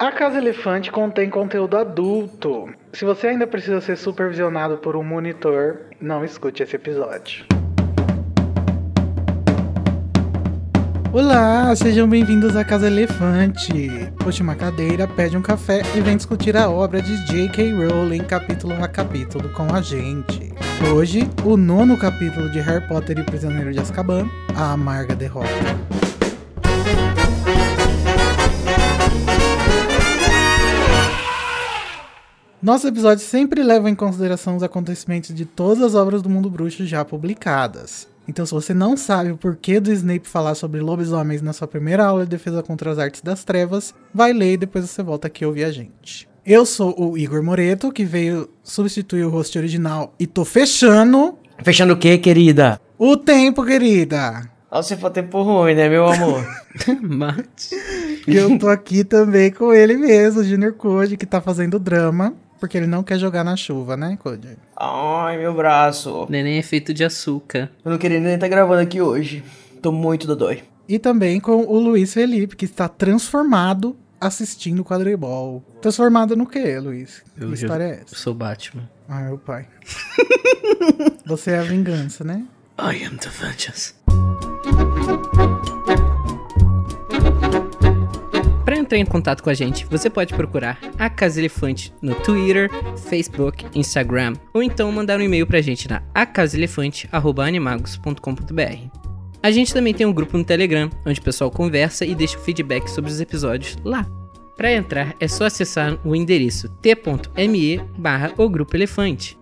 A Casa Elefante contém conteúdo adulto. Se você ainda precisa ser supervisionado por um monitor, não escute esse episódio. Olá, sejam bem-vindos à Casa Elefante. Puxe uma cadeira, pede um café e vem discutir a obra de J.K. Rowling capítulo a capítulo com a gente. Hoje, o nono capítulo de Harry Potter e o Prisioneiro de Azkaban, A Amarga Derrota. Nosso episódio sempre leva em consideração os acontecimentos de todas as obras do mundo bruxo já publicadas. Então, se você não sabe o porquê do Snape falar sobre lobisomens na sua primeira aula de defesa contra as artes das trevas, vai ler e depois você volta aqui ouvir a gente. Eu sou o Igor Moreto, que veio substituir o host original e tô fechando. Fechando o quê, querida? O tempo, querida! Só se for tempo ruim, né, meu amor? Mate. E eu tô aqui também com ele mesmo, o Junior Code, que tá fazendo drama. Porque ele não quer jogar na chuva, né, Code? Ai, meu braço. Neném é feito de açúcar. Eu não queria nem estar gravando aqui hoje. Tô muito dodói. E também com o Luiz Felipe, que está transformado assistindo quadribol. Transformado no quê, Luiz? Que Eu, história é eu essa? sou Batman. Ah, meu pai. Você é a vingança, né? I am the vengeance. Entrar em contato com a gente, você pode procurar a Casa Elefante no Twitter, Facebook, Instagram, ou então mandar um e-mail pra gente na acasaelefante@animagos.com.br. A gente também tem um grupo no Telegram, onde o pessoal conversa e deixa o feedback sobre os episódios lá. Para entrar é só acessar o endereço t.me barra o Grupo Elefante.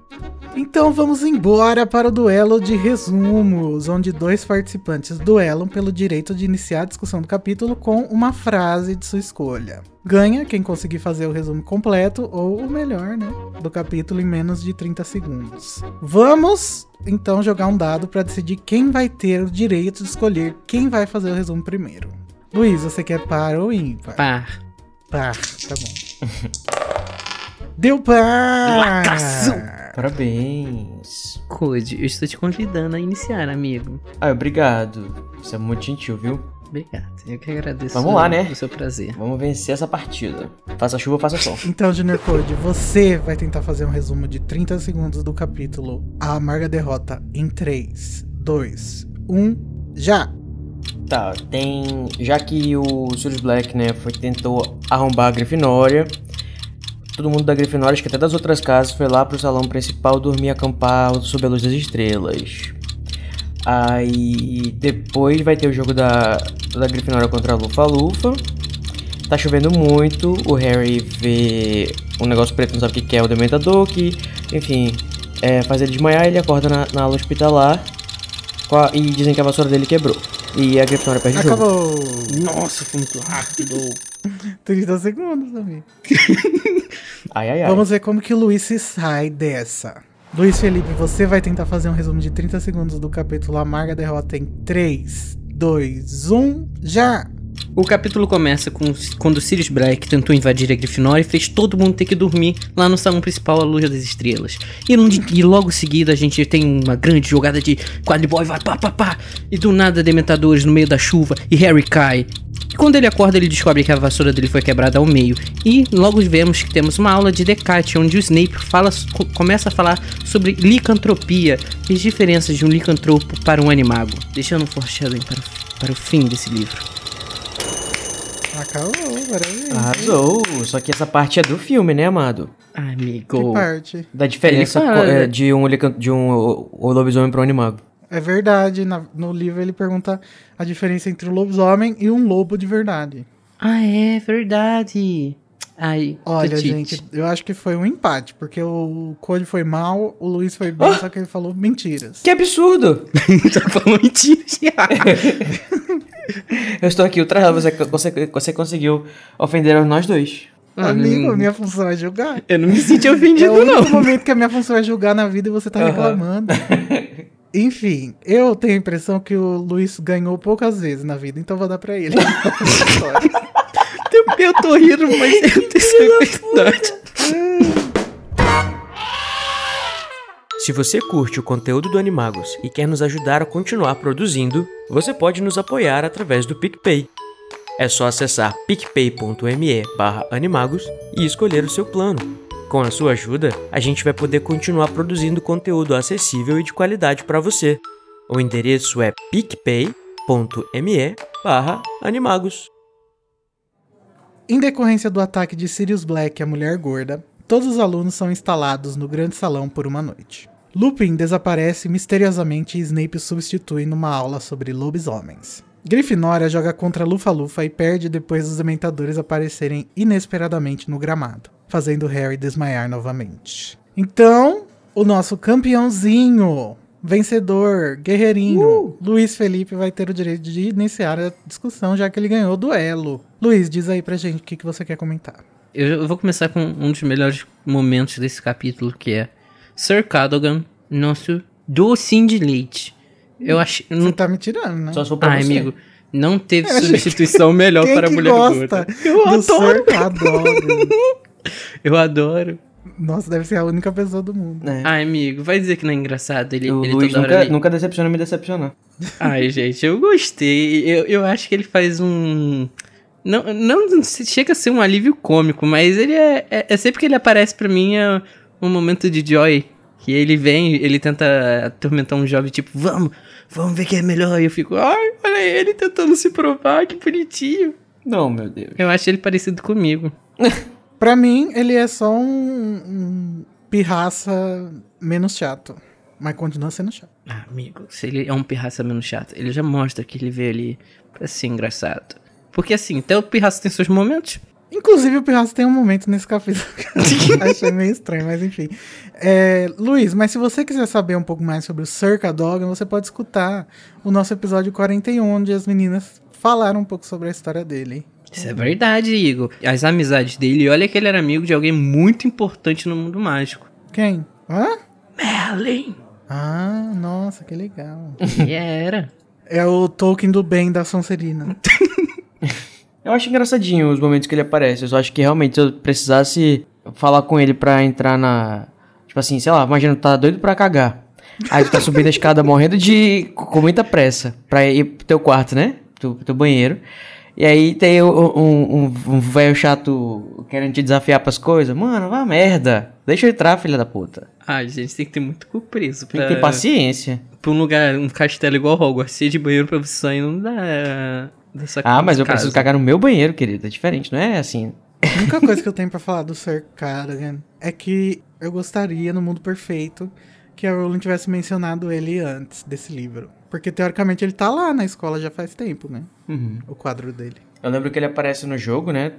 Então vamos embora para o duelo de resumos, onde dois participantes duelam pelo direito de iniciar a discussão do capítulo com uma frase de sua escolha. Ganha quem conseguir fazer o resumo completo, ou o melhor, né, do capítulo em menos de 30 segundos. Vamos então jogar um dado para decidir quem vai ter o direito de escolher quem vai fazer o resumo primeiro. Luiz, você quer par ou ímpar? Par. Par, tá bom. Deu par! Lacaço! Parabéns. Code, eu estou te convidando a iniciar, amigo. Ai, obrigado. Você é muito gentil, viu? Obrigado, eu que agradeço. Vamos lá, né? O seu prazer. Vamos vencer essa partida. Faça chuva, faça sol. Então, Junior Code, você vai tentar fazer um resumo de 30 segundos do capítulo A Amarga Derrota em 3, 2, 1, já! Tá, tem. Já que o Sirius Black, né, foi, tentou arrombar a Grifinória. Todo mundo da Grifinória, acho que até das outras casas, foi lá pro salão principal dormir acampar sob a luz das estrelas. Aí depois vai ter o jogo da, da Grifinória contra a Lufa Lufa. Tá chovendo muito, o Harry vê um negócio preto, não sabe o que é, o Dementador, que, enfim, é, faz ele desmaiar, ele acorda na, na hospitalar a- e dizem que a vassoura dele quebrou. E a Grifinória perde o jogo. Acabou! Nossa, foi muito rápido. 30 segundos, amigo. Ai, ai, ai. Vamos ver como que o Luiz se sai dessa. Luiz Felipe, você vai tentar fazer um resumo de 30 segundos do capítulo Amarga Derrota em 3, 2, 1, já! O capítulo começa com quando Sirius Black tentou invadir a Grifinória e fez todo mundo ter que dormir lá no salão principal à luz das estrelas. E, di- e logo em seguida a gente tem uma grande jogada de quadribol e vai pá pá pá. E do nada dementadores no meio da chuva e Harry cai. E quando ele acorda, ele descobre que a vassoura dele foi quebrada ao meio. E logo vemos que temos uma aula de Descartes, onde o Snape fala, co- começa a falar sobre licantropia e as diferenças de um licantropo para um animago, deixando um foreshadowing para, o- para o fim desse livro. Acabou, maravilha. Arrasou. Só que essa parte é do filme, né, amado? Que Amigo. parte? Da diferença é, de um, de um lobisomem pro animago. É verdade, na- no livro ele pergunta a diferença entre um lobisomem e um lobo de verdade. Ah, é verdade. Ai, Olha, gente, eu acho que foi um empate, porque o Code foi mal, o Luiz foi bem, só que ele falou mentiras. Que absurdo! tá falando mentira. Eu estou aqui ultrajado, você, você, você conseguiu ofender nós dois. Amigo, a minha função é julgar. Eu não me senti É ofendido, o único não. momento que a minha função é julgar na vida e você tá Aham. reclamando. Enfim, eu tenho a impressão que o Luiz ganhou poucas vezes na vida, então vou dar pra ele. Eu tô rindo, mas eu tenho verdade. Se você curte o conteúdo do Animagos e quer nos ajudar a continuar produzindo, você pode nos apoiar através do PicPay. É só acessar picpay.me animagos e escolher o seu plano. Com a sua ajuda, a gente vai poder continuar produzindo conteúdo acessível e de qualidade para você. O endereço é picpay.me animagos. Em decorrência do ataque de Sirius Black à mulher gorda, todos os alunos são instalados no grande salão por uma noite. Lupin desaparece misteriosamente e Snape o substitui numa aula sobre lobisomens. Grifinória joga contra Lufa-Lufa e perde depois dos dementadores aparecerem inesperadamente no gramado, fazendo Harry desmaiar novamente. Então, o nosso campeãozinho, vencedor, guerreirinho, uh! Luiz Felipe vai ter o direito de iniciar a discussão, já que ele ganhou o duelo. Luiz, diz aí pra gente o que, que você quer comentar. Eu vou começar com um dos melhores momentos desse capítulo, que é Sir Cadogan, nosso docinho de leite. Eu acho. Você não tá me tirando, né? Só sou pra ah, você. amigo. Não teve substituição melhor para a mulher gosta gorda. Eu adoro. adoro. Eu adoro. Nossa, deve ser a única pessoa do mundo. É. Ai, amigo, vai dizer que não é engraçado. Ele, o ele Luiz nunca, nunca decepciona me decepcionar. Ai, gente, eu gostei. Eu, eu acho que ele faz um. Não, não chega a ser um alívio cômico, mas ele é, é, é sempre que ele aparece para mim é um momento de joy. Que ele vem, ele tenta atormentar um jovem, tipo, vamos, vamos ver quem é melhor. E eu fico, ai, olha ele tentando se provar, que bonitinho. Não, meu Deus. Eu acho ele parecido comigo. pra mim, ele é só um, um pirraça menos chato. Mas continua sendo chato. Ah, amigo, se ele é um pirraça menos chato, ele já mostra que ele veio ali pra ser engraçado. Porque assim, até o pirraça tem seus momentos. Inclusive, o Pirraça tem um momento nesse capítulo que eu achei meio estranho, mas enfim. É, Luiz, mas se você quiser saber um pouco mais sobre o Circa Dog, você pode escutar o nosso episódio 41, onde as meninas falaram um pouco sobre a história dele. Isso é verdade, Igor. As amizades dele, olha que ele era amigo de alguém muito importante no mundo mágico. Quem? Hã? Merlin. Ah, nossa, que legal. E era. É o Tolkien do bem da Sonserina. Eu acho engraçadinho os momentos que ele aparece. Eu só acho que realmente se eu precisasse falar com ele pra entrar na. Tipo assim, sei lá, imagina, tu tá doido pra cagar. Aí tu tá subindo a escada morrendo de. com muita pressa pra ir pro teu quarto, né? Pro teu banheiro. E aí tem um, um, um velho chato querendo te desafiar pras coisas. Mano, vá merda. Deixa eu entrar, filha da puta. Ah, gente, tem que ter muito preso. Pra... Tem que ter paciência. Pra um lugar, um castelo igual Hogwarts, ser de banheiro pra você sair não dá dessa Ah, mas eu casa. preciso cagar no meu banheiro, querido. É diferente, não é assim. A única coisa que eu tenho para falar do Sir Cardigan é que eu gostaria, no mundo perfeito, que a Rowling tivesse mencionado ele antes desse livro. Porque, teoricamente, ele tá lá na escola já faz tempo, né? Uhum. O quadro dele. Eu lembro que ele aparece no jogo, né?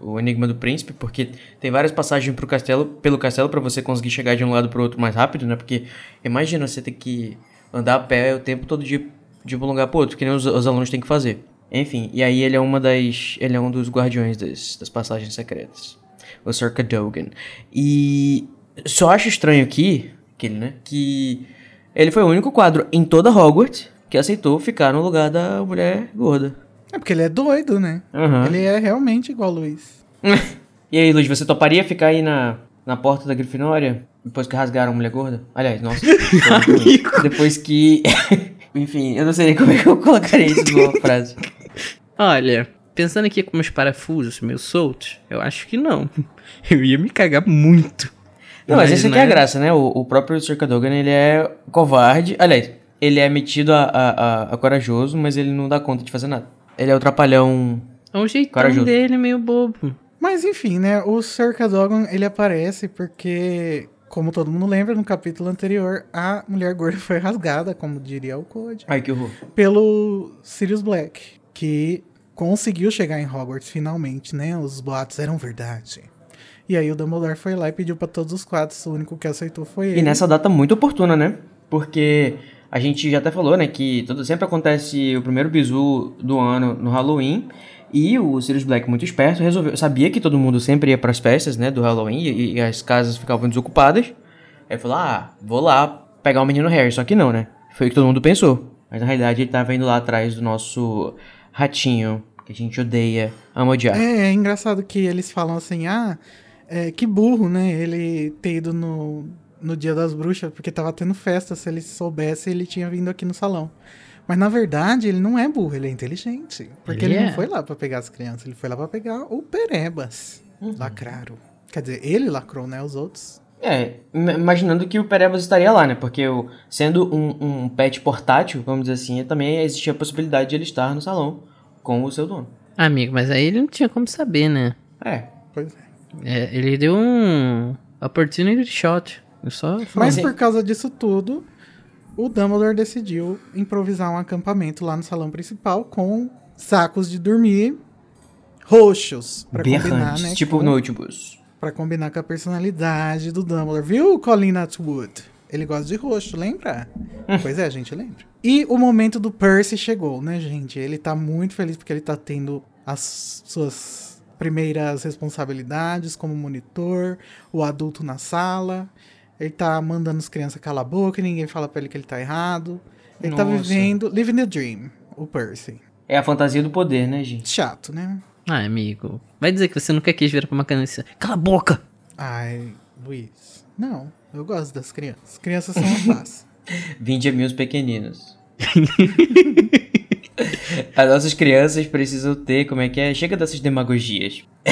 O, Enigma do Príncipe, porque tem várias passagens pro castelo, pelo castelo para você conseguir chegar de um lado pro outro mais rápido, né? Porque imagina você ter que andar a pé o tempo todo de, de um lugar pro outro, que nem os, os alunos têm que fazer. Enfim, e aí ele é uma das. Ele é um dos guardiões das, das passagens secretas. O Sir Cadogan. E só acho estranho aqui, aquele, né? Que ele foi o único quadro em toda Hogwarts que aceitou ficar no lugar da mulher gorda. É porque ele é doido, né? Uhum. Ele é realmente igual o Luiz. e aí, Luiz, você toparia ficar aí na, na porta da Grifinória? Depois que rasgaram a mulher gorda? Aliás, nossa. depois que. Enfim, eu não sei nem como é que eu colocaria isso numa frase. Olha, pensando aqui com meus parafusos meio soltos, eu acho que não. Eu ia me cagar muito. Não, mas, mas essa aqui é a graça, né? O, o próprio Sr. Cadogan, ele é covarde. Aliás, ele é metido a, a, a, a, corajoso, mas ele não dá conta de fazer nada. Ele é o trapalhão É um jeitão corajoso. dele meio bobo. Mas enfim, né? O Sr. Cadogan, ele aparece porque, como todo mundo lembra, no capítulo anterior, a mulher gorda foi rasgada, como diria o Code. Ai, que horror. Pelo Sirius Black, que conseguiu chegar em Hogwarts finalmente, né? Os boatos eram verdade. E aí o Dumbledore foi lá e pediu para todos os quadros, o único que aceitou foi ele. E nessa data muito oportuna, né? Porque a gente já até falou, né, que todo, sempre acontece o primeiro bizu do ano no Halloween. E o Sirius Black, muito esperto, resolveu. Sabia que todo mundo sempre ia para as festas, né, do Halloween e, e, as casas ficavam desocupadas. Aí falou: ah, vou lá pegar o menino Harry. Só que não, né? Foi o que todo mundo pensou. Mas na realidade ele tava indo lá atrás do nosso ratinho que a gente odeia, ama odiar. É, é engraçado que eles falam assim, ah, é, que burro, né? Ele ter ido no, no Dia das Bruxas, porque tava tendo festa. Se ele soubesse, ele tinha vindo aqui no salão. Mas na verdade ele não é burro, ele é inteligente. Porque Ele ele, é. não foi lá pra pegar as crianças, ele foi lá pra pegar o Perebas. Lacraram. Quer dizer, ele lacrou, né? Os outros. É, im- imaginando que o Perebas estaria lá, né? Porque o, sendo um, um pet portátil, vamos dizer assim, também existia a possibilidade de ele estar no salão com o seu dono. Amigo, mas aí ele não tinha como saber, né? É. Pois é. É, ele deu um opportunity shot. Eu só Mas falei. Por causa disso tudo, o Dumbledore decidiu improvisar um acampamento lá no salão principal com sacos de dormir roxos. Pra combinar, Berrantes, né? tipo com, notebooks. Pra combinar com a personalidade do Dumbledore. Viu, Colin Atwood? Ele gosta de roxo, lembra? pois é, a gente lembra. E o momento do Percy chegou, né, gente? Ele tá muito feliz porque ele tá tendo as suas primeiras responsabilidades como monitor, o adulto na sala. Ele tá mandando as crianças calar a boca e ninguém fala pra ele que ele tá errado. Ele tá Nossa. vivendo, living the dream, o Percy. É a fantasia do poder, né, gente? Chato, né? Ah, amigo. Vai dizer que você nunca quis virar pra uma criança. Cala a boca! Ai, Luiz. Não, eu gosto das crianças. Crianças são uma paz. Vinde a mim os pequeninos. As nossas crianças precisam ter, como é que é? Chega dessas demagogias.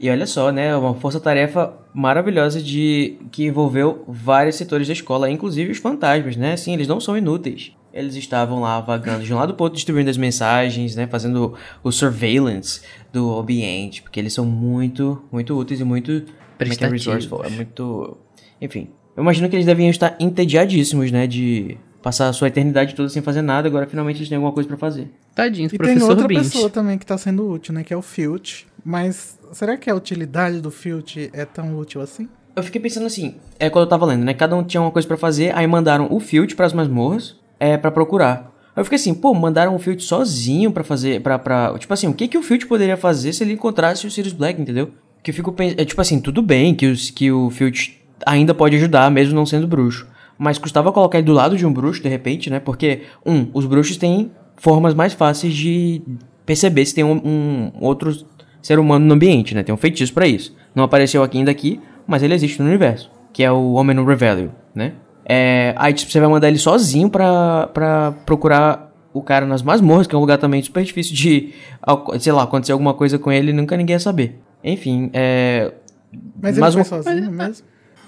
e olha só, né? Uma força-tarefa maravilhosa de que envolveu vários setores da escola, inclusive os fantasmas, né? Sim, eles não são inúteis. Eles estavam lá vagando de um lado pro outro, distribuindo as mensagens, né? Fazendo o surveillance do ambiente, porque eles são muito, muito úteis e muito é é Prestativos. resourceful, é muito, enfim. Eu imagino que eles deviam estar entediadíssimos, né, de passar a sua eternidade toda sem fazer nada, agora finalmente eles têm alguma coisa pra fazer. Tadinho E tem professor outra Bint. pessoa também que tá sendo útil, né? Que é o Filch. Mas será que a utilidade do Filch é tão útil assim? Eu fiquei pensando assim, é quando eu tava lendo, né? Cada um tinha uma coisa pra fazer, aí mandaram o Field pras masmorras, é, para procurar. Aí eu fiquei assim, pô, mandaram o Field sozinho pra fazer, pra, pra... Tipo assim, o que que o Field poderia fazer se ele encontrasse o Sirius Black, entendeu? Que eu fico pensando, é tipo assim, tudo bem que, os, que o Field ainda pode ajudar, mesmo não sendo bruxo. Mas custava colocar ele do lado de um bruxo, de repente, né? Porque, um, os bruxos têm formas mais fáceis de perceber se tem um, um outro ser humano no ambiente, né? Tem um feitiço pra isso. Não apareceu aqui ainda aqui, mas ele existe no universo, que é o Homem no Revelio, né? É, aí tipo, você vai mandar ele sozinho pra, pra procurar o cara nas masmorras, que é um lugar também super difícil de, sei lá, acontecer alguma coisa com ele e nunca ninguém ia saber. Enfim, é... Mas ele Mas foi um- sozinho mesmo?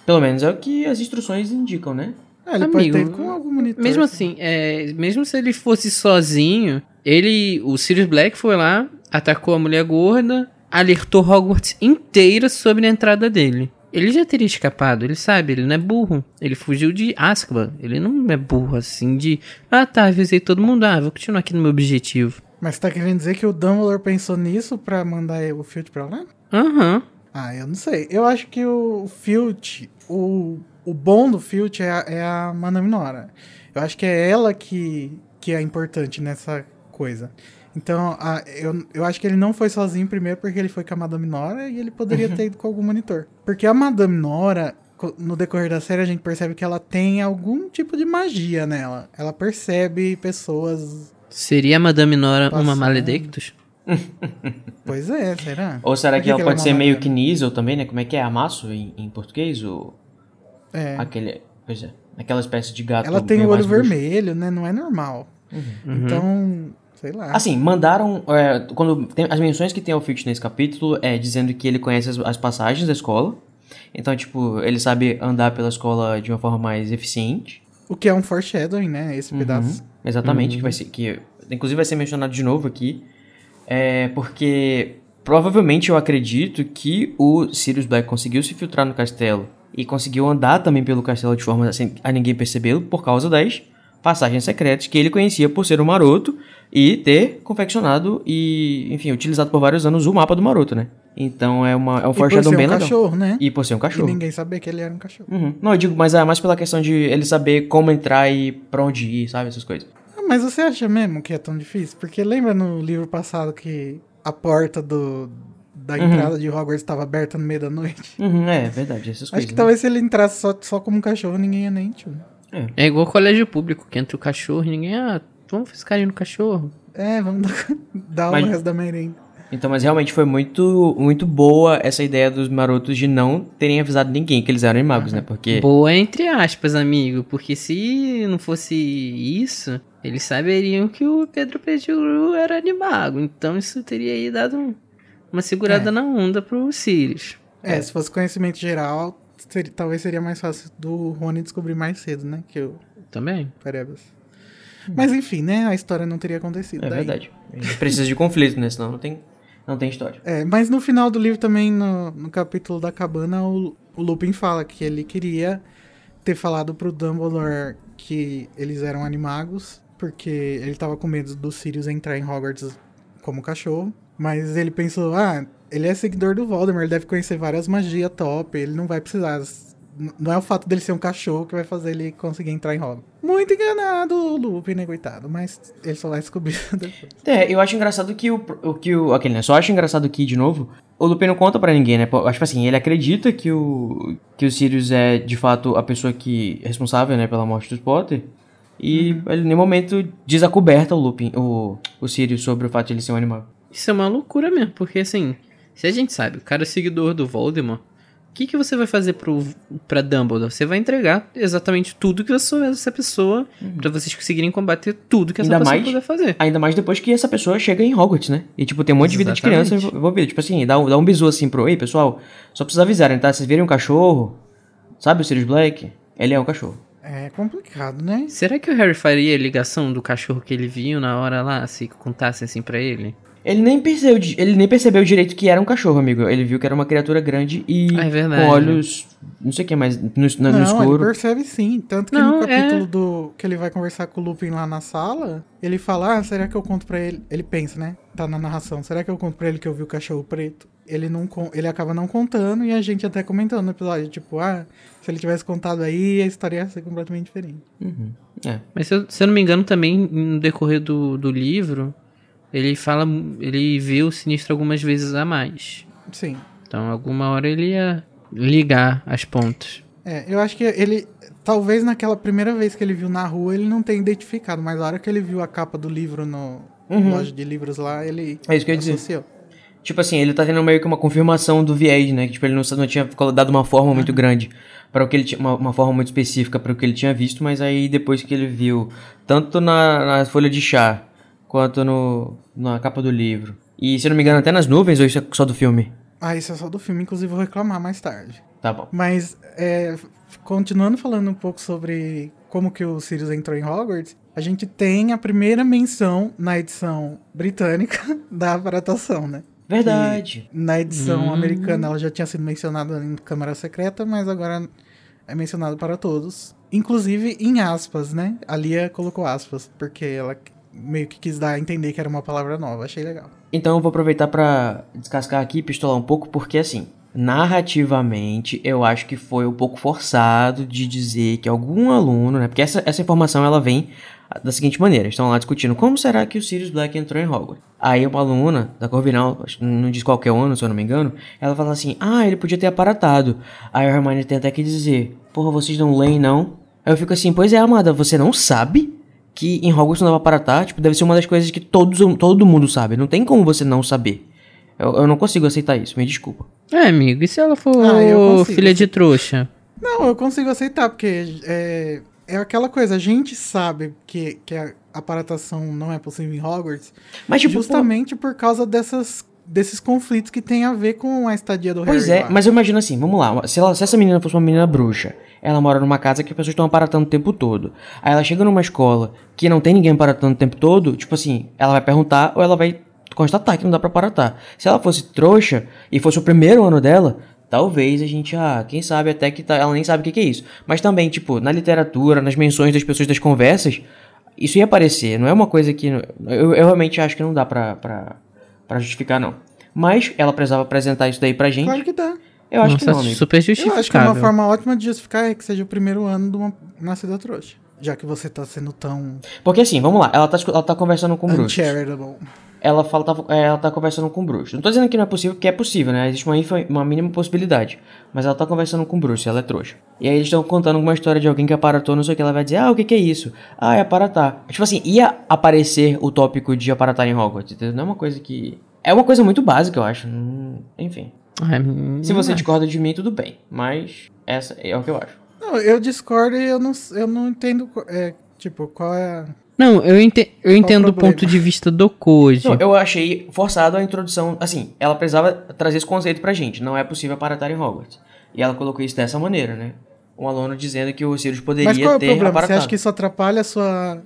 Pelo menos é o que as instruções indicam, né? É, ele pode ter Amigo, com algum monitor. Mesmo assim, é, mesmo se ele fosse sozinho, ele, o Sirius Black foi lá, atacou a mulher gorda, alertou Hogwarts inteira sobre a entrada dele. Ele já teria escapado, ele sabe, ele não é burro. Ele fugiu de Azkaban. Ele não é burro assim de, ah tá, avisei todo mundo, ah, vou continuar aqui no meu objetivo. Mas você tá querendo dizer que o Dumbledore pensou nisso pra mandar o Filch pra lá? Aham. Ah, eu não sei. Eu acho que o Filch, o, o bom do Filch é a, é a Madame Nora. Eu acho que é ela que, que é importante nessa coisa. Então, a- eu, eu acho que ele não foi sozinho primeiro porque ele foi com a Madame Nora e ele poderia ter ido com algum monitor. Porque a Madame Nora, no decorrer da série, a gente percebe que ela tem algum tipo de magia nela. Ela percebe pessoas. Seria a Madame Nora uma Passando. Maledictus? Pois é, será? Ou será Por que, ela pode é ser meio que Niesel também, né? Como é que é? Amasso em, em português? O, É. Aquele... Pois é. Aquela espécie de gato Ela tem o olho mais bruxo. vermelho, né? Não é normal. Então, sei lá. Assim, mandaram. é, quando tem, as menções que tem ao Filch nesse capítulo é dizendo que ele conhece as, as passagens da escola. Então, tipo, ele sabe andar pela escola de uma forma mais eficiente. O que é um foreshadowing, né? Esse pedaço. Exatamente, que vai ser. Que, inclusive vai ser mencionado de novo aqui. É porque provavelmente eu acredito que o Sirius Black conseguiu se filtrar no castelo e conseguiu andar também pelo castelo de forma assim, a ninguém percebê-lo por causa das passagens secretas que ele conhecia por ser um maroto e ter confeccionado e, enfim, utilizado por vários anos o mapa do maroto, né? Então é, uma, é um E por foreshadowing ser bem um legal. cachorro, né? E por ser um E cachorro. ninguém sabia que ele era um cachorro. Uhum. Não, eu digo, mas é mais pela questão de ele saber como entrar e pra onde ir, sabe? Essas coisas. Mas você acha mesmo que é tão difícil? Porque lembra no livro passado que a porta do, da entrada de Hogwarts estava aberta no meio da noite? Uhum, é, verdade, essas Acho coisas. que né? talvez se ele entrasse só, só como um cachorro, ninguém ia nem tio. É igual colégio público, que entra o cachorro e ninguém, ah, vamos ficar no cachorro. É, vamos dar, dar Mas- o resto da merenda. Então, mas realmente foi muito, muito boa essa ideia dos marotos de não terem avisado ninguém que eles eram magos, né? Porque. Boa entre aspas, amigo, porque se não fosse isso, eles saberiam que o Pedro Pettigrew era animago. Então isso teria aí dado um- uma segurada É. na onda pro Sirius. É, se fosse conhecimento geral, seria- talvez seria mais fácil do Rony descobrir mais cedo, né? Que o Também. Perebas. Mas enfim, né? A história não teria acontecido. É daí. verdade. A gente precisa de conflito, né? Senão não tem, não tem história. É, mas no final do livro também, no, no capítulo da cabana, o, o Lupin fala que ele queria ter falado pro Dumbledore que eles eram animagos, porque ele tava com medo do Sirius entrar em Hogwarts como cachorro. Mas ele pensou, ah, ele é seguidor do Voldemort, ele deve conhecer várias magias top, ele não vai precisar. Não é o fato dele ser um cachorro que vai fazer ele conseguir entrar em Hogwarts. Muito enganado o Lupin, né, coitado? Mas ele só vai descobrir depois. É, eu acho engraçado que o, o que o aquele, né? Só acho engraçado que de novo, o Lupin não conta pra ninguém, né? Acho assim, ele acredita que o que o Sirius é de fato a pessoa que é responsável, né, pela morte dos Potter. E ele em nenhum momento diz a coberta o Lupin, o, o Sirius sobre o fato de ele ser um animal. Isso é uma loucura mesmo, porque assim, se a gente sabe, o cara é seguidor do Voldemort, o que, que você vai fazer pro, pra Dumbledore? Você vai entregar exatamente tudo que você souber dessa pessoa pra vocês conseguirem combater tudo que essa Ainda pessoa mais- puder fazer. Ainda mais depois que essa pessoa chega em Hogwarts, né? E, tipo, tem um monte de vida de criança Exatamente. envolvida. Tipo assim, dá um, dá um bisu assim pro... Ei, pessoal, só precisa avisarem, tá? Vocês virem um cachorro, sabe o Sirius Black? Ele é um cachorro. É complicado, né? Será que o Harry faria a ligação do cachorro que ele viu na hora lá, se contassem assim pra ele? Ele nem, percebeu, ele nem percebeu direito que era um cachorro, amigo. Ele viu que era uma criatura grande e Ah, é verdade. com olhos... Não sei o que mais, no, no- no não, ele percebe sim. Tanto que Não, no é. capítulo do que ele vai conversar com o Lupin lá na sala, ele fala: Ah, será que eu conto pra ele? Ele pensa, né? Tá na narração. Será que eu conto pra ele que eu vi o cachorro preto? Ele não ele acaba não contando e a gente até comentando no episódio, tipo, ah, se ele tivesse contado aí, a história ia ser completamente diferente. Uhum. É. Mas se eu, se eu não me engano, também no decorrer do, do livro, ele fala. Ele vê o sinistro algumas vezes a mais. Sim. Então, alguma hora ele ia ligar as pontas. É, eu acho que ele. Talvez naquela primeira vez que ele viu na rua ele não tenha identificado, mas na hora que ele viu a capa do livro no Uhum. loja de livros lá, ele É isso que eu ia dizer. Tipo assim, ele tá tendo meio que uma confirmação do viés, né? Que tipo, ele não, não tinha dado uma forma muito grande para o que ele tinha, uma, uma forma muito específica para o que ele tinha visto, mas aí depois que ele viu, tanto na, na folha de chá quanto no, na capa do livro, e se eu não me engano até nas nuvens, ou isso é só do filme? Ah, isso é só do filme, inclusive vou reclamar mais tarde. Tá bom. Mas, é, continuando falando um pouco sobre como que o Sirius entrou em Hogwarts, a gente tem a primeira menção na edição britânica da aparatação, né? Verdade. Na edição Hum. americana ela já tinha sido mencionada em Câmara Secreta, mas agora é mencionada para todos. Inclusive em aspas, né? A Lia colocou aspas, porque ela meio que quis dar a entender que era uma palavra nova. Achei legal. Então eu vou aproveitar pra descascar aqui e pistolar um pouco, porque assim, narrativamente, eu acho que foi um pouco forçado de dizer que algum aluno, né? Porque essa, essa informação ela vem da seguinte maneira: estão lá discutindo como será que o Sirius Black entrou em Hogwarts. Aí uma aluna da Corvinal, não diz qualquer ano, se eu não me engano, ela fala assim: ah, ele podia ter aparatado. Aí a Hermione tem até que dizer: porra, vocês não leem não? Aí eu fico assim: pois é, amada, você não sabe? que em Hogwarts não dava para aparatar, tipo, deve ser uma das coisas que todos, todo mundo sabe. Não tem como você não saber. Eu, eu não consigo aceitar isso, me desculpa. É, amigo, e se ela for Ah, filha de trouxa? Não, eu consigo aceitar, porque é, é aquela coisa, a gente sabe que, que a aparatação não é possível em Hogwarts, Mas, tipo, justamente por causa dessas, desses conflitos que tem a ver com a estadia do Pois Harry é, lá. mas eu imagino assim, vamos lá, se, ela- se essa menina fosse uma menina bruxa, ela mora numa casa que as pessoas estão aparatando o tempo todo. Aí ela chega numa escola que não tem ninguém aparatando o tempo todo, tipo assim, ela vai perguntar ou ela vai constatar que não dá pra aparatar. Se ela fosse trouxa e fosse o primeiro ano dela, talvez a gente, ah, quem sabe até que tá- ela nem sabe o que, que é isso. Mas também, tipo, na literatura, nas menções das pessoas das conversas, isso ia aparecer, não é uma coisa que. Eu, eu realmente acho que não dá pra, pra, pra justificar, não. Mas ela precisava apresentar isso daí pra gente. Claro que dá. Eu acho Nossa, que não, amigo. super Eu acho que é uma justificável. forma ótima de justificar é que seja o primeiro ano de uma nascida trouxa. Já que você tá sendo tão Porque assim, vamos lá, ela tá, ela tá conversando com o Bruxo. Ela, fala, tá, é, ela tá conversando com o Bruxo. Não tô dizendo que não é possível, porque é possível, né? Existe uma, uma mínima possibilidade. Mas ela tá conversando com o Bruxo, ela é trouxa. E aí eles estão contando uma história de alguém que aparatou, não sei o que. Ela vai dizer, ah, o que que é isso? Ah, é aparatar. Tipo assim, ia aparecer o tópico de aparatar em Hogwarts, entendeu? Não é uma coisa que... É uma coisa muito básica, eu acho. Hum, Enfim. Ah, Se você não discorda de mim, tudo bem. Mas essa é o que eu acho. Não, eu discordo e eu não, eu não entendo. É, tipo, qual é a. Não, eu, ente eu entendo o ponto de vista do Koji. Não, eu achei forçado a introdução. Assim, ela precisava trazer esse conceito pra gente. Não é possível aparatar em Hogwarts. E ela colocou isso dessa maneira, né? Um aluno dizendo que o Sirius poderia Mas qual é o ter problema? Você aparatado. acha que isso atrapalha a sua.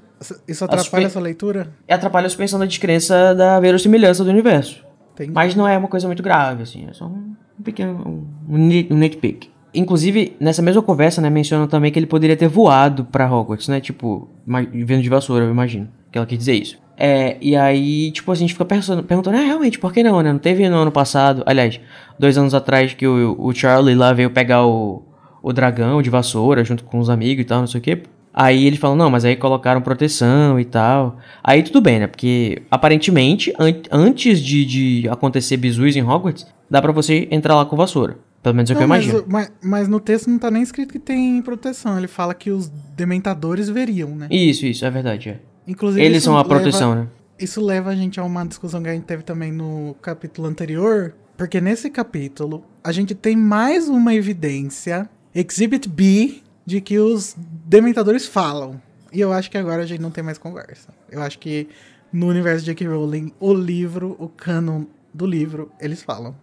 Isso atrapalha a suspe- sua leitura? E atrapalha a suspensão da descrença da verossimilhança do universo. Tem. Mas não é uma coisa muito grave, assim. É só um pequeno. Um, um nitpick. Inclusive, nessa mesma conversa, né, mencionam também que ele poderia ter voado pra Hogwarts, né? Tipo, vindo de vassoura, eu imagino. Que ela quis dizer isso. É, e aí, tipo, a gente fica perguntando, ah, realmente, por que não, né? Não teve no ano passado, aliás, dois anos atrás que o, o Charlie lá veio pegar o, o dragão de vassoura junto com os amigos e tal, não sei o quê. Aí eles falam, não, mas aí colocaram proteção e tal. Aí tudo bem, né? Porque aparentemente, an- antes de, de acontecer bisus em Hogwarts, dá pra você entrar lá com vassoura. Pelo menos é o que eu mas, imagino. mas, mas no texto não tá nem escrito que tem proteção. Ele fala que os dementadores veriam, né? Isso, isso, é verdade. É. Inclusive, Eles são a leva- proteção, né? Isso leva a gente a uma discussão que a gente teve também no capítulo anterior, porque nesse capítulo a gente tem mais uma evidência, Exhibit B, de que os dementadores falam. E eu acho que agora a gente não tem mais conversa. Eu acho que no universo de J.K. Rowling, o livro, o canon do livro, eles falam.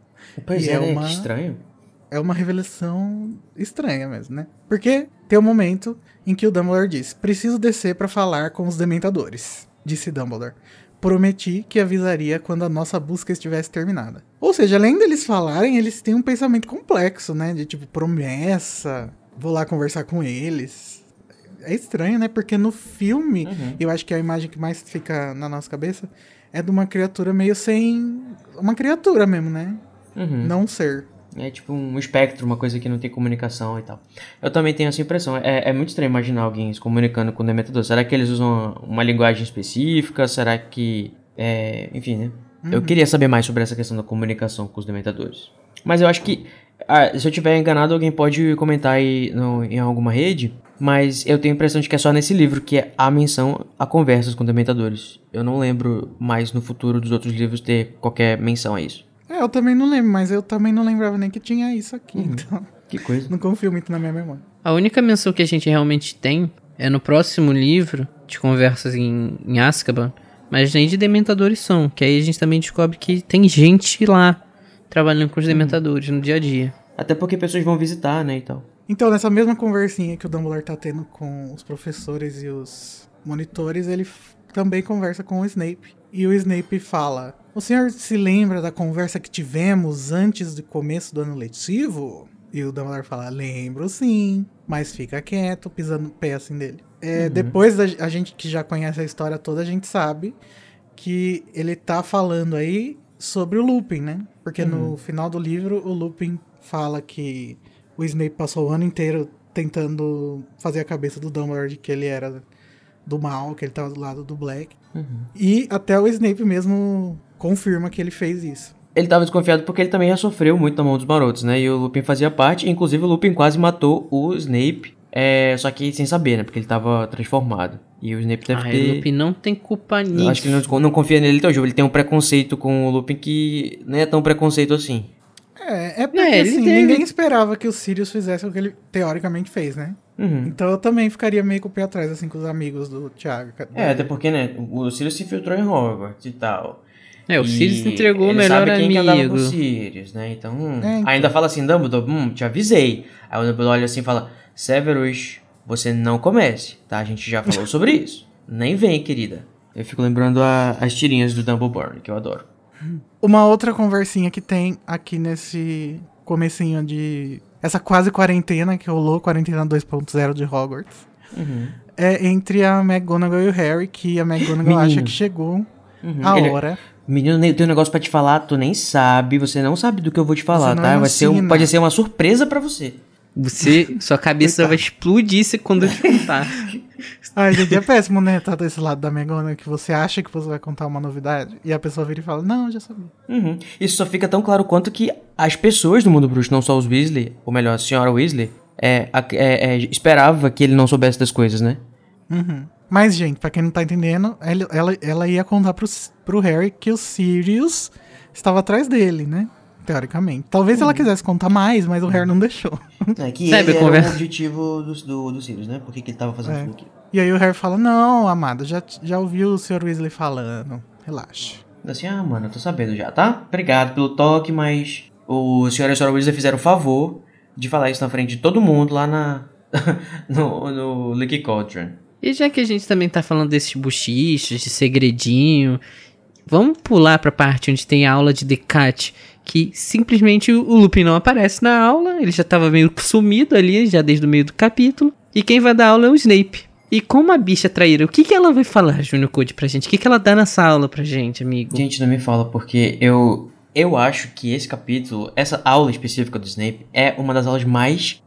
Pois E é, é né? uma- estranho. É uma revelação estranha mesmo, né? Porque tem um momento em que o Dumbledore diz: Preciso descer pra falar com os dementadores, disse Dumbledore. Prometi que avisaria quando a nossa busca estivesse terminada. Ou seja, além deles falarem, eles têm um pensamento complexo, né? De tipo, promessa, vou lá conversar com eles. É estranho, né? Porque no filme, Uhum. eu acho que a imagem que mais fica na nossa cabeça é de uma criatura meio sem. Uma criatura mesmo, né? Uhum. Não ser. É tipo um espectro, uma coisa que não tem comunicação e tal. Eu também tenho essa impressão. É, é muito estranho imaginar alguém se comunicando com o Dementador. Será que eles usam uma, linguagem específica? Será que. É, enfim, né? Eu queria saber mais sobre essa questão da comunicação com os Dementadores. Mas eu acho que. ah, se eu tiver enganado, alguém pode comentar aí no- em alguma rede. Mas eu tenho a impressão de que é só nesse livro que é a menção a conversas com Dementadores. Eu não lembro mais no futuro dos outros livros ter qualquer menção a isso. É, eu também não lembro, mas eu também não lembrava nem que tinha isso aqui, então Que coisa. não confio muito na minha memória. A única menção que a gente realmente tem é no próximo livro de conversas em, em Azkaban, mas nem de dementadores são, que aí a gente também descobre que tem gente lá trabalhando com os dementadores no dia a dia. Até porque pessoas vão visitar, né, e tal. Então, nessa mesma conversinha que o Dumbledore tá tendo com os professores e os monitores, ele também conversa com o Snape. E o Snape fala: O senhor se lembra da conversa que tivemos antes do começo do ano letivo? E o Dumbledore fala: Lembro sim, mas fica quieto, pisando no pé assim dele. É, Depois da a gente que já conhece a história toda, a gente sabe que ele tá falando aí sobre o Lupin, né? Porque no final do livro, o Lupin fala que o Snape passou o ano inteiro tentando fazer a cabeça do Dumbledore de que ele era do mal, que ele tava do lado do Black. E até o Snape mesmo confirma que ele fez isso. Ele tava desconfiado porque ele também já sofreu muito na mão dos marotos, né? E o Lupin fazia parte, inclusive o Lupin quase matou o Snape, é, só que sem saber, né? Porque ele tava transformado. E o Snape deve Ah, ter... o Lupin não tem culpa Eu nisso. acho que ele não, não confia nele tão jogo. Ele tem um preconceito com o Lupin que não é tão preconceito assim. É, é porque É, assim, teve- ninguém esperava que o Sirius fizesse o que ele teoricamente fez, né? Uhum. Então eu também ficaria meio com o pé atrás, assim, com os amigos do Thiago. É, até porque, né? O Sirius se infiltrou em Hogwarts e tal. É, o E Sirius entregou o ele melhor sabe quem que andava com amigo. o Sirius, né? Então, hum, É, então. ainda fala assim, Dumbledore, hum, te avisei. Aí o Dumbledore olha assim e fala, Severus, você não comece, tá? A gente já falou sobre isso. Nem vem, querida. Eu fico lembrando a- as tirinhas do Dumbledore, que eu adoro. Uma outra conversinha que tem aqui nesse comecinho de... Essa quase quarentena que rolou, quarentena 2.0 de Hogwarts. Uhum. É entre a McGonagall e o Harry, que a McGonagall Menino. acha que chegou Uhum. a Ele- hora. Menino, eu tenho um negócio pra te falar, tu nem sabe, você não sabe do que eu vou te falar, tá? Vai ser um- pode ser uma surpresa pra você. Você, sua cabeça vai explodir se quando eu te contar. Ai, gente, é péssimo, né? Tá desse lado da McGonagall que você acha que você vai contar uma novidade e a pessoa vira e fala, não, eu já sabia. Uhum. Isso só fica tão claro quanto que as pessoas do mundo bruxo, não só os Weasley, ou melhor, a senhora Weasley, é, é, é, esperava que ele não soubesse das coisas, né? Uhum. Mas, gente, pra quem não tá entendendo, ela, ela, ela ia contar pro, pro Harry que o Sirius estava atrás dele, né? Teoricamente. Talvez ela quisesse contar mais, mas o Harry não deixou. É que Sabe, ele conversa- era o objetivo do, do, do Sirius, né? Por que, que ele tava fazendo É. tudo aquilo. E aí o Harry fala: Não, amada, já, já ouviu o Sr. Weasley falando. Relaxa. Assim, ah, mano, eu tô sabendo já, tá? Obrigado pelo toque, mas o senhor e a senhora Weasley fizeram o favor de falar isso na frente de todo mundo lá na... no, no Leaky Cauldron. E já que a gente também tá falando desses buchichos, de segredinho, vamos pular pra parte onde tem a aula de Decat, que simplesmente o Lupin não aparece na aula, ele já tava meio sumido ali, já desde o meio do capítulo, e quem vai dar aula é o Snape. E como a bicha traíra, o que, que ela vai falar, Junior Code, pra gente? O que, que ela dá nessa aula pra gente, amigo? Gente, não me fala, porque eu... Eu acho que esse capítulo, essa aula específica do Snape, é uma das aulas mais...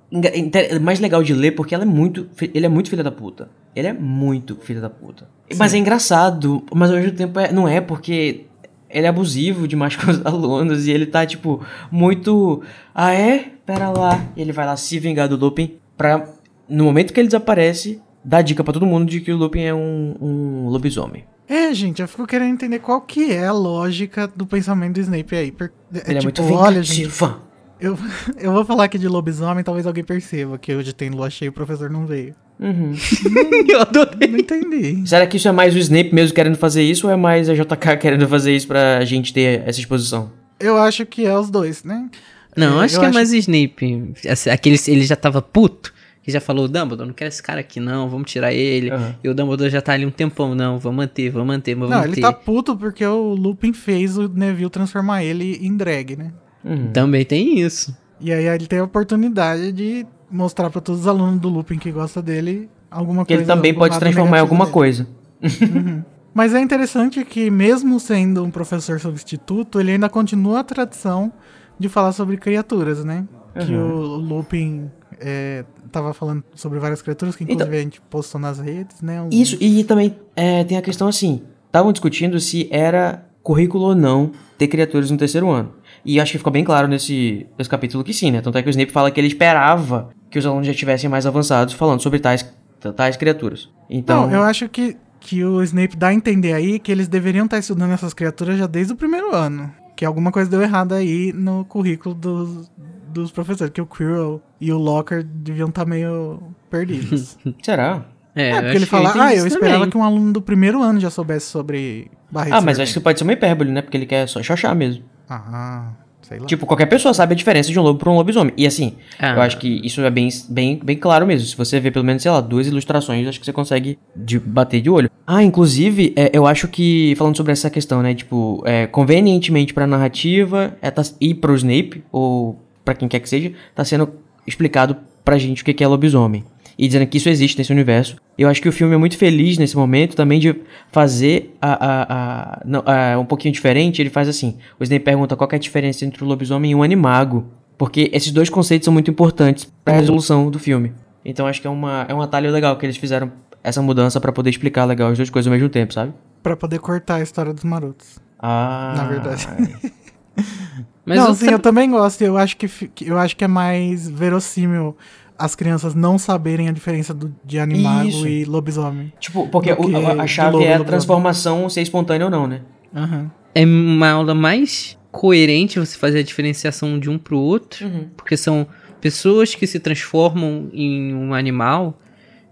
Mais legal de ler, porque ela é muito... Ele é muito filho da puta. Ele é muito filho da puta. Mas é engraçado, mas ao mesmo tempo é- não é, porque ele é abusivo demais com os alunos e ele tá, tipo, muito. Ah, é? Pera lá. E ele vai lá se vingar do Lupin pra, no momento que ele desaparece, dar dica pra todo mundo de que o Lupin é um, um lobisomem. É, gente, eu fico querendo entender qual que é a lógica do pensamento do Snape aí. É, ele é tipo, muito olha, gente, eu, eu vou falar aqui de lobisomem, talvez alguém perceba que hoje tem lua cheia e o professor não veio. Uhum. Eu adorei. Não entendi. Será que isso é mais o Snape mesmo querendo fazer isso ou é mais a JK querendo fazer isso pra gente ter essa exposição? Eu acho que é os dois, né? Não, É, acho eu que é mais Snape. Assim, Aquele, ele já tava puto, que já falou, Dumbledore, não quero esse cara aqui não, vamos tirar ele. Aham. E o Dumbledore já tá ali um tempão, não, vamos manter, vamos manter, vamos Não, manter. ele tá puto porque o Lupin fez o Neville transformar ele em drag, né? Uhum. Também tem isso. E aí ele tem a oportunidade de mostrar pra todos os alunos do Lupin que gosta dele alguma Que ele coisa. também algum pode transformar em alguma dele. coisa. Mas é interessante que, mesmo sendo um professor substituto, ele ainda continua a tradição de falar sobre criaturas, né? Que o Lupin é, tava falando sobre várias criaturas, que inclusive a gente postou nas redes, né? Um- Isso, e também é, tem a questão assim: estavam discutindo se era currículo ou não ter criaturas no terceiro ano. E acho que ficou bem claro nesse, nesse capítulo que sim, né? Tanto é que o Snape fala que ele esperava que os alunos já estivessem mais avançados falando sobre tais, tais criaturas. Então. Não, eu acho que, que o Snape dá a entender aí que eles deveriam estar estudando essas criaturas já desde o primeiro ano. Que alguma coisa deu errado aí no currículo dos, dos professores. Que o Quirrell e o Locker deviam estar meio perdidos. Será? É, É, eu porque ele fala, ah, eu esperava também. que um aluno do primeiro ano já soubesse sobre barriga Ah, mas acho que pode ser uma hipérbole, né? Porque ele quer só xoxar mesmo. Ah, sei lá. Tipo, qualquer pessoa sabe a diferença de um lobo para um lobisomem. E assim, Ah. eu acho que isso é bem, bem, bem claro mesmo. Se você vê pelo menos, sei lá, duas ilustrações, acho que você consegue de bater de olho. Ah, inclusive, é, eu acho que, falando sobre essa questão, né, tipo, é, convenientemente pra narrativa é, tá, e pro Snape, ou pra quem quer que seja, tá sendo explicado pra gente o que que é lobisomem. E dizendo que isso existe nesse universo. Eu acho que o filme é muito feliz nesse momento também de fazer a, a, a- não, a- um pouquinho diferente. Ele faz assim: o Snape pergunta qual que é a diferença entre o lobisomem e um animago. Porque esses dois conceitos são muito importantes pra resolução do filme. Então acho que é, uma, é um atalho legal que eles fizeram essa mudança pra poder explicar legal as duas coisas ao mesmo tempo, sabe? Pra poder cortar a história dos marotos. Ah. Na verdade. Mas não, eu sim, tra- eu também gosto. Eu acho que- eu acho que é mais verossímil as crianças não saberem a diferença do, de animago Isso. e lobisomem. Tipo, porque o- que a, a chave lobo, é a transformação ser espontânea ou não, né? Aham. é uma aula mais coerente você fazer a diferenciação de um pro outro, Uhum. porque são pessoas que se transformam em um animal,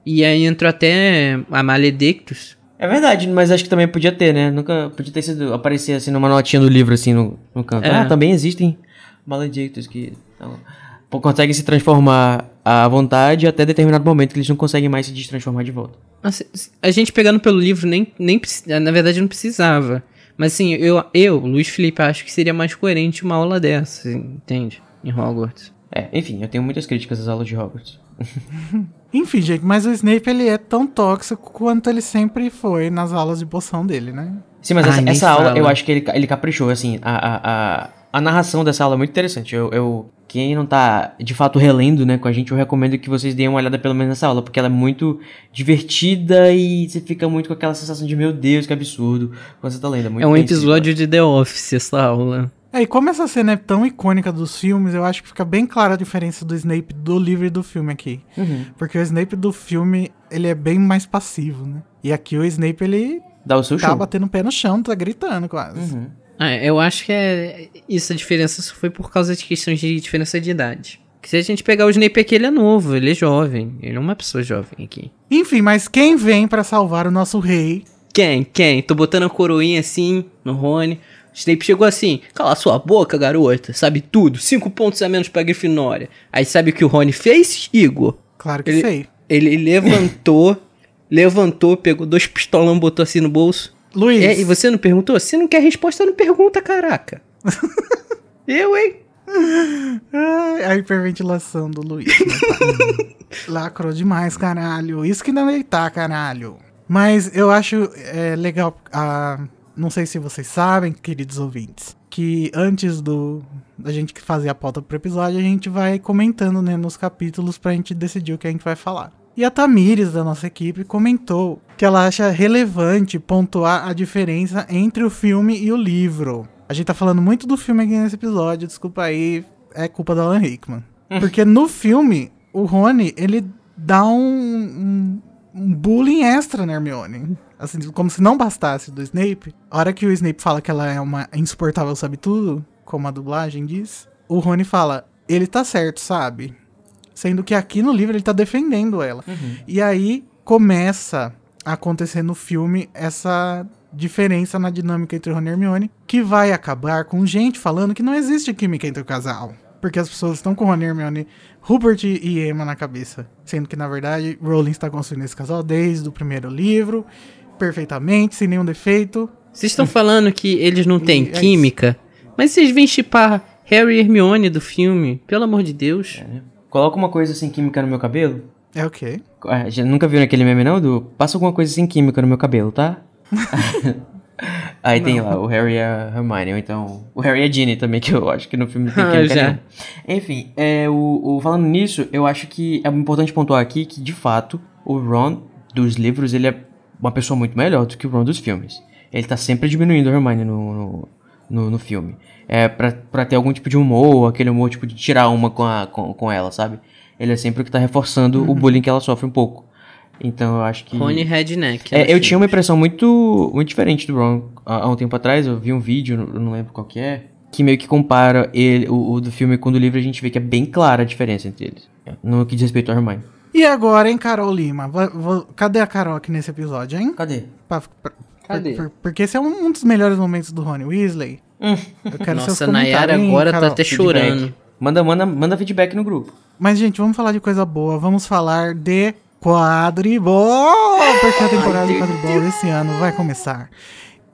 e aí entra até a Maledictus. É verdade, mas acho que também podia ter, né? Nunca podia ter sido aparecer assim numa notinha do livro assim no, no canto. É. Ah, também existem maledictos que então, conseguem se transformar à vontade até determinado momento que eles não conseguem mais se destransformar de volta. Assim, A gente pegando pelo livro, nem, nem na verdade não precisava. Mas assim, eu, eu, Luiz Felipe, acho que seria mais coerente uma aula dessa, assim, entende? Em Hogwarts. É, enfim, eu tenho muitas críticas às aulas de Hogwarts. Enfim, gente, mas o Snape ele é tão tóxico quanto ele sempre foi nas aulas de poção dele, né? Sim, mas Ai, essa, essa aula eu acho que ele, ele caprichou, assim, a, a, a, a narração dessa aula é muito interessante. Eu, eu, quem não tá de fato relendo, né, com a gente, eu recomendo que vocês deem uma olhada pelo menos nessa aula, porque ela é muito divertida e você fica muito com aquela sensação de meu Deus, que absurdo, quando você tá lendo. É, muito é um episódio de The Office essa aula. É, e como essa cena é tão icônica dos filmes, eu acho que fica bem clara a diferença do Snape do livro e do filme aqui. Uhum. Porque o Snape do filme, ele é bem mais passivo, né? E aqui o Snape, ele Dá o seu tá show. batendo o pé no chão, tá gritando quase. Uhum. Ah, eu acho que é isso, a diferença só foi por causa de questões de diferença de idade. Que se a gente pegar o Snape aqui, ele é novo, ele é jovem. Ele é uma pessoa jovem aqui. Enfim, mas quem vem pra salvar o nosso rei? Quem? Quem? Tô botando a coroinha assim no Rony. O Snape chegou assim, cala sua boca, garota. Sabe tudo. Cinco pontos a menos pra Grifinória. Aí sabe o que o Rony fez, Igor? Claro que Ele- sei. Ele levantou, levantou, pegou dois pistolão, botou assim no bolso. Luiz, É, e você não perguntou? Se não quer resposta, não pergunta, caraca. Eu, hein? A hiperventilação do Luiz. né? Lacrou demais, caralho. Isso que não deitar, caralho. Mas eu acho é, legal. ah, não sei se vocês sabem, queridos ouvintes, que antes do da gente fazer a pauta pro episódio, a gente vai comentando né, nos capítulos pra gente decidir o que a gente vai falar. E a Tamires, da nossa equipe, comentou que ela acha relevante pontuar a diferença entre o filme e o livro. A gente tá falando muito do filme aqui nesse episódio, desculpa aí, é culpa da Alan Rickman. Porque no filme, o Rony, ele dá um, um, um bullying extra na Hermione. Assim, como se não bastasse do Snape. A hora que o Snape fala que ela é uma insuportável sabe tudo, como a dublagem diz, o Rony fala, ele tá certo, sabe? Sendo que aqui no livro ele tá defendendo ela. E aí começa a acontecer no filme essa diferença na dinâmica entre Rony e Hermione, que vai acabar com gente falando que não existe química entre o casal. Porque as pessoas estão com Rony e Hermione, Rupert e Emma na cabeça. Sendo que, na verdade, Rowling está construindo esse casal desde o primeiro livro, perfeitamente, sem nenhum defeito. Vocês estão falando que eles não têm é isso. química, mas vocês vêm chipar Harry e Hermione do filme, pelo amor de Deus. Coloca uma coisa sem química no meu cabelo. É o quê? Ah, já nunca viu naquele meme não, do passa alguma coisa sem química no meu cabelo, tá? Aí tem lá o Harry e a Hermione, ou então o Harry e a Ginny também, que eu acho que no filme não tem Ah, química já. nenhuma. Enfim, é, o, o- falando nisso, eu acho que é importante pontuar aqui que, de fato, o Ron dos livros, ele é uma pessoa muito melhor do que o Ron dos filmes. Ele tá sempre diminuindo a Hermione no, no, no, no filme. É, pra, pra ter algum tipo de humor, aquele humor tipo de tirar uma com, a, com, com ela, sabe? Ele é sempre o que tá reforçando o bullying que ela sofre um pouco. Então eu acho que... Rony Redneck. É, eu filme. tinha uma impressão muito, muito diferente do Ron. Há, há um tempo atrás, eu vi um vídeo, eu não lembro qual que é, que meio que compara ele, o, o do filme com o do livro, a gente vê que é bem clara a diferença entre eles. No que diz respeito ao Hermione. E agora, hein, Carol Lima? Va- va- cadê a Carol aqui nesse episódio, hein? Cadê? Pra- pra- Cadê? por- porque esse é um, um dos melhores momentos do Rony Weasley. Eu quero seus Nossa, a comentários, Nayara hein, agora tá Carol? até Feedback. chorando. Manda, manda, manda feedback no grupo. Mas, gente, vamos falar de coisa boa. Vamos falar de quadribol! Porque a temporada de quadribol desse ano vai começar.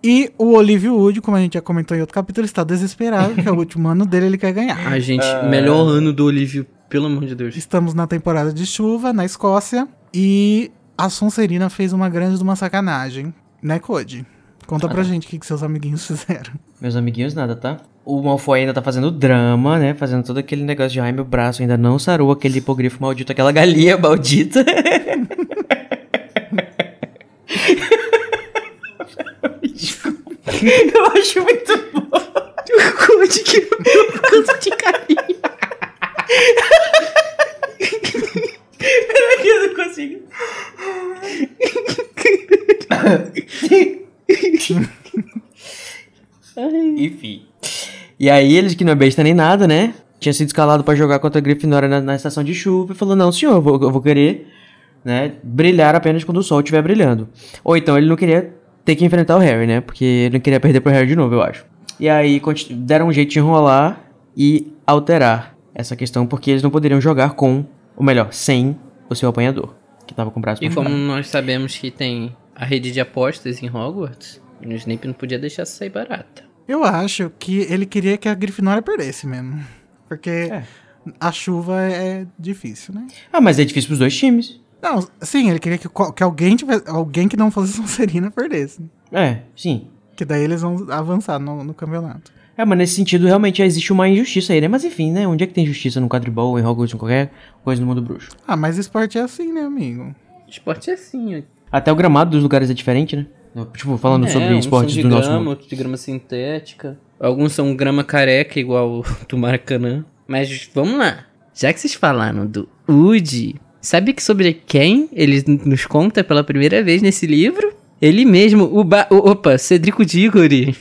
E o Olívio Wood, como a gente já comentou em outro capítulo, está desesperado, que é o último ano dele, ele quer ganhar. Ai, gente, melhor ano do Olívio, pelo amor de Deus. Estamos na temporada de chuva, na Escócia, e a Sonserina fez uma grande de uma sacanagem, né, Code? Conta pra gente o que, que seus amiguinhos fizeram. Meus amiguinhos, nada, tá? O Malfoy ainda tá fazendo drama, né? Fazendo todo aquele negócio de ai, meu braço ainda não sarou aquele hipogrifo maldito, aquela galinha maldita. Desculpa. Eu acho muito bom. Conte que eu canto de carinho. Peraí, eu não consigo. Enfim. E aí, eles que não é besta nem nada, né? Tinha sido escalado pra jogar contra a Grifinória na, na estação de chuva e falou: Não, senhor, eu vou, eu vou querer né, brilhar apenas quando o sol estiver brilhando. Ou então ele não queria ter que enfrentar o Harry, né? Porque ele não queria perder pro Harry de novo, eu acho. E aí deram um jeito de enrolar e alterar essa questão, porque eles não poderiam jogar com, ou melhor, sem o seu apanhador, que tava com o braço E como nós sabemos que tem a rede de apostas em Hogwarts, o Snape não podia deixar sair barata. Eu acho que ele queria que a Grifinória perdesse mesmo. Porque É. a chuva é difícil, né? Ah, mas é difícil pros dois times. Não, sim, ele queria que, que alguém tivesse, alguém que não fosse Sonserina perdesse. É, sim. Que daí eles vão avançar no, no campeonato. É, mas nesse sentido realmente existe uma injustiça aí, né? Mas enfim, né? Onde é que tem justiça no quadribol, em Hogwarts, em qualquer coisa no mundo bruxo? Ah, mas esporte é assim, né, amigo? Esporte é assim, ó. Até o gramado dos lugares é diferente, né? Tipo, falando É, sobre esportes são do de nosso grama, mundo. outros de grama sintética. Alguns são grama careca, igual o do Maracanã. Mas vamos lá. Já que vocês falaram do Udi, Sabe que sobre quem ele nos conta pela primeira vez nesse livro? Ele mesmo, o ba... Opa, Cedrico Diggory.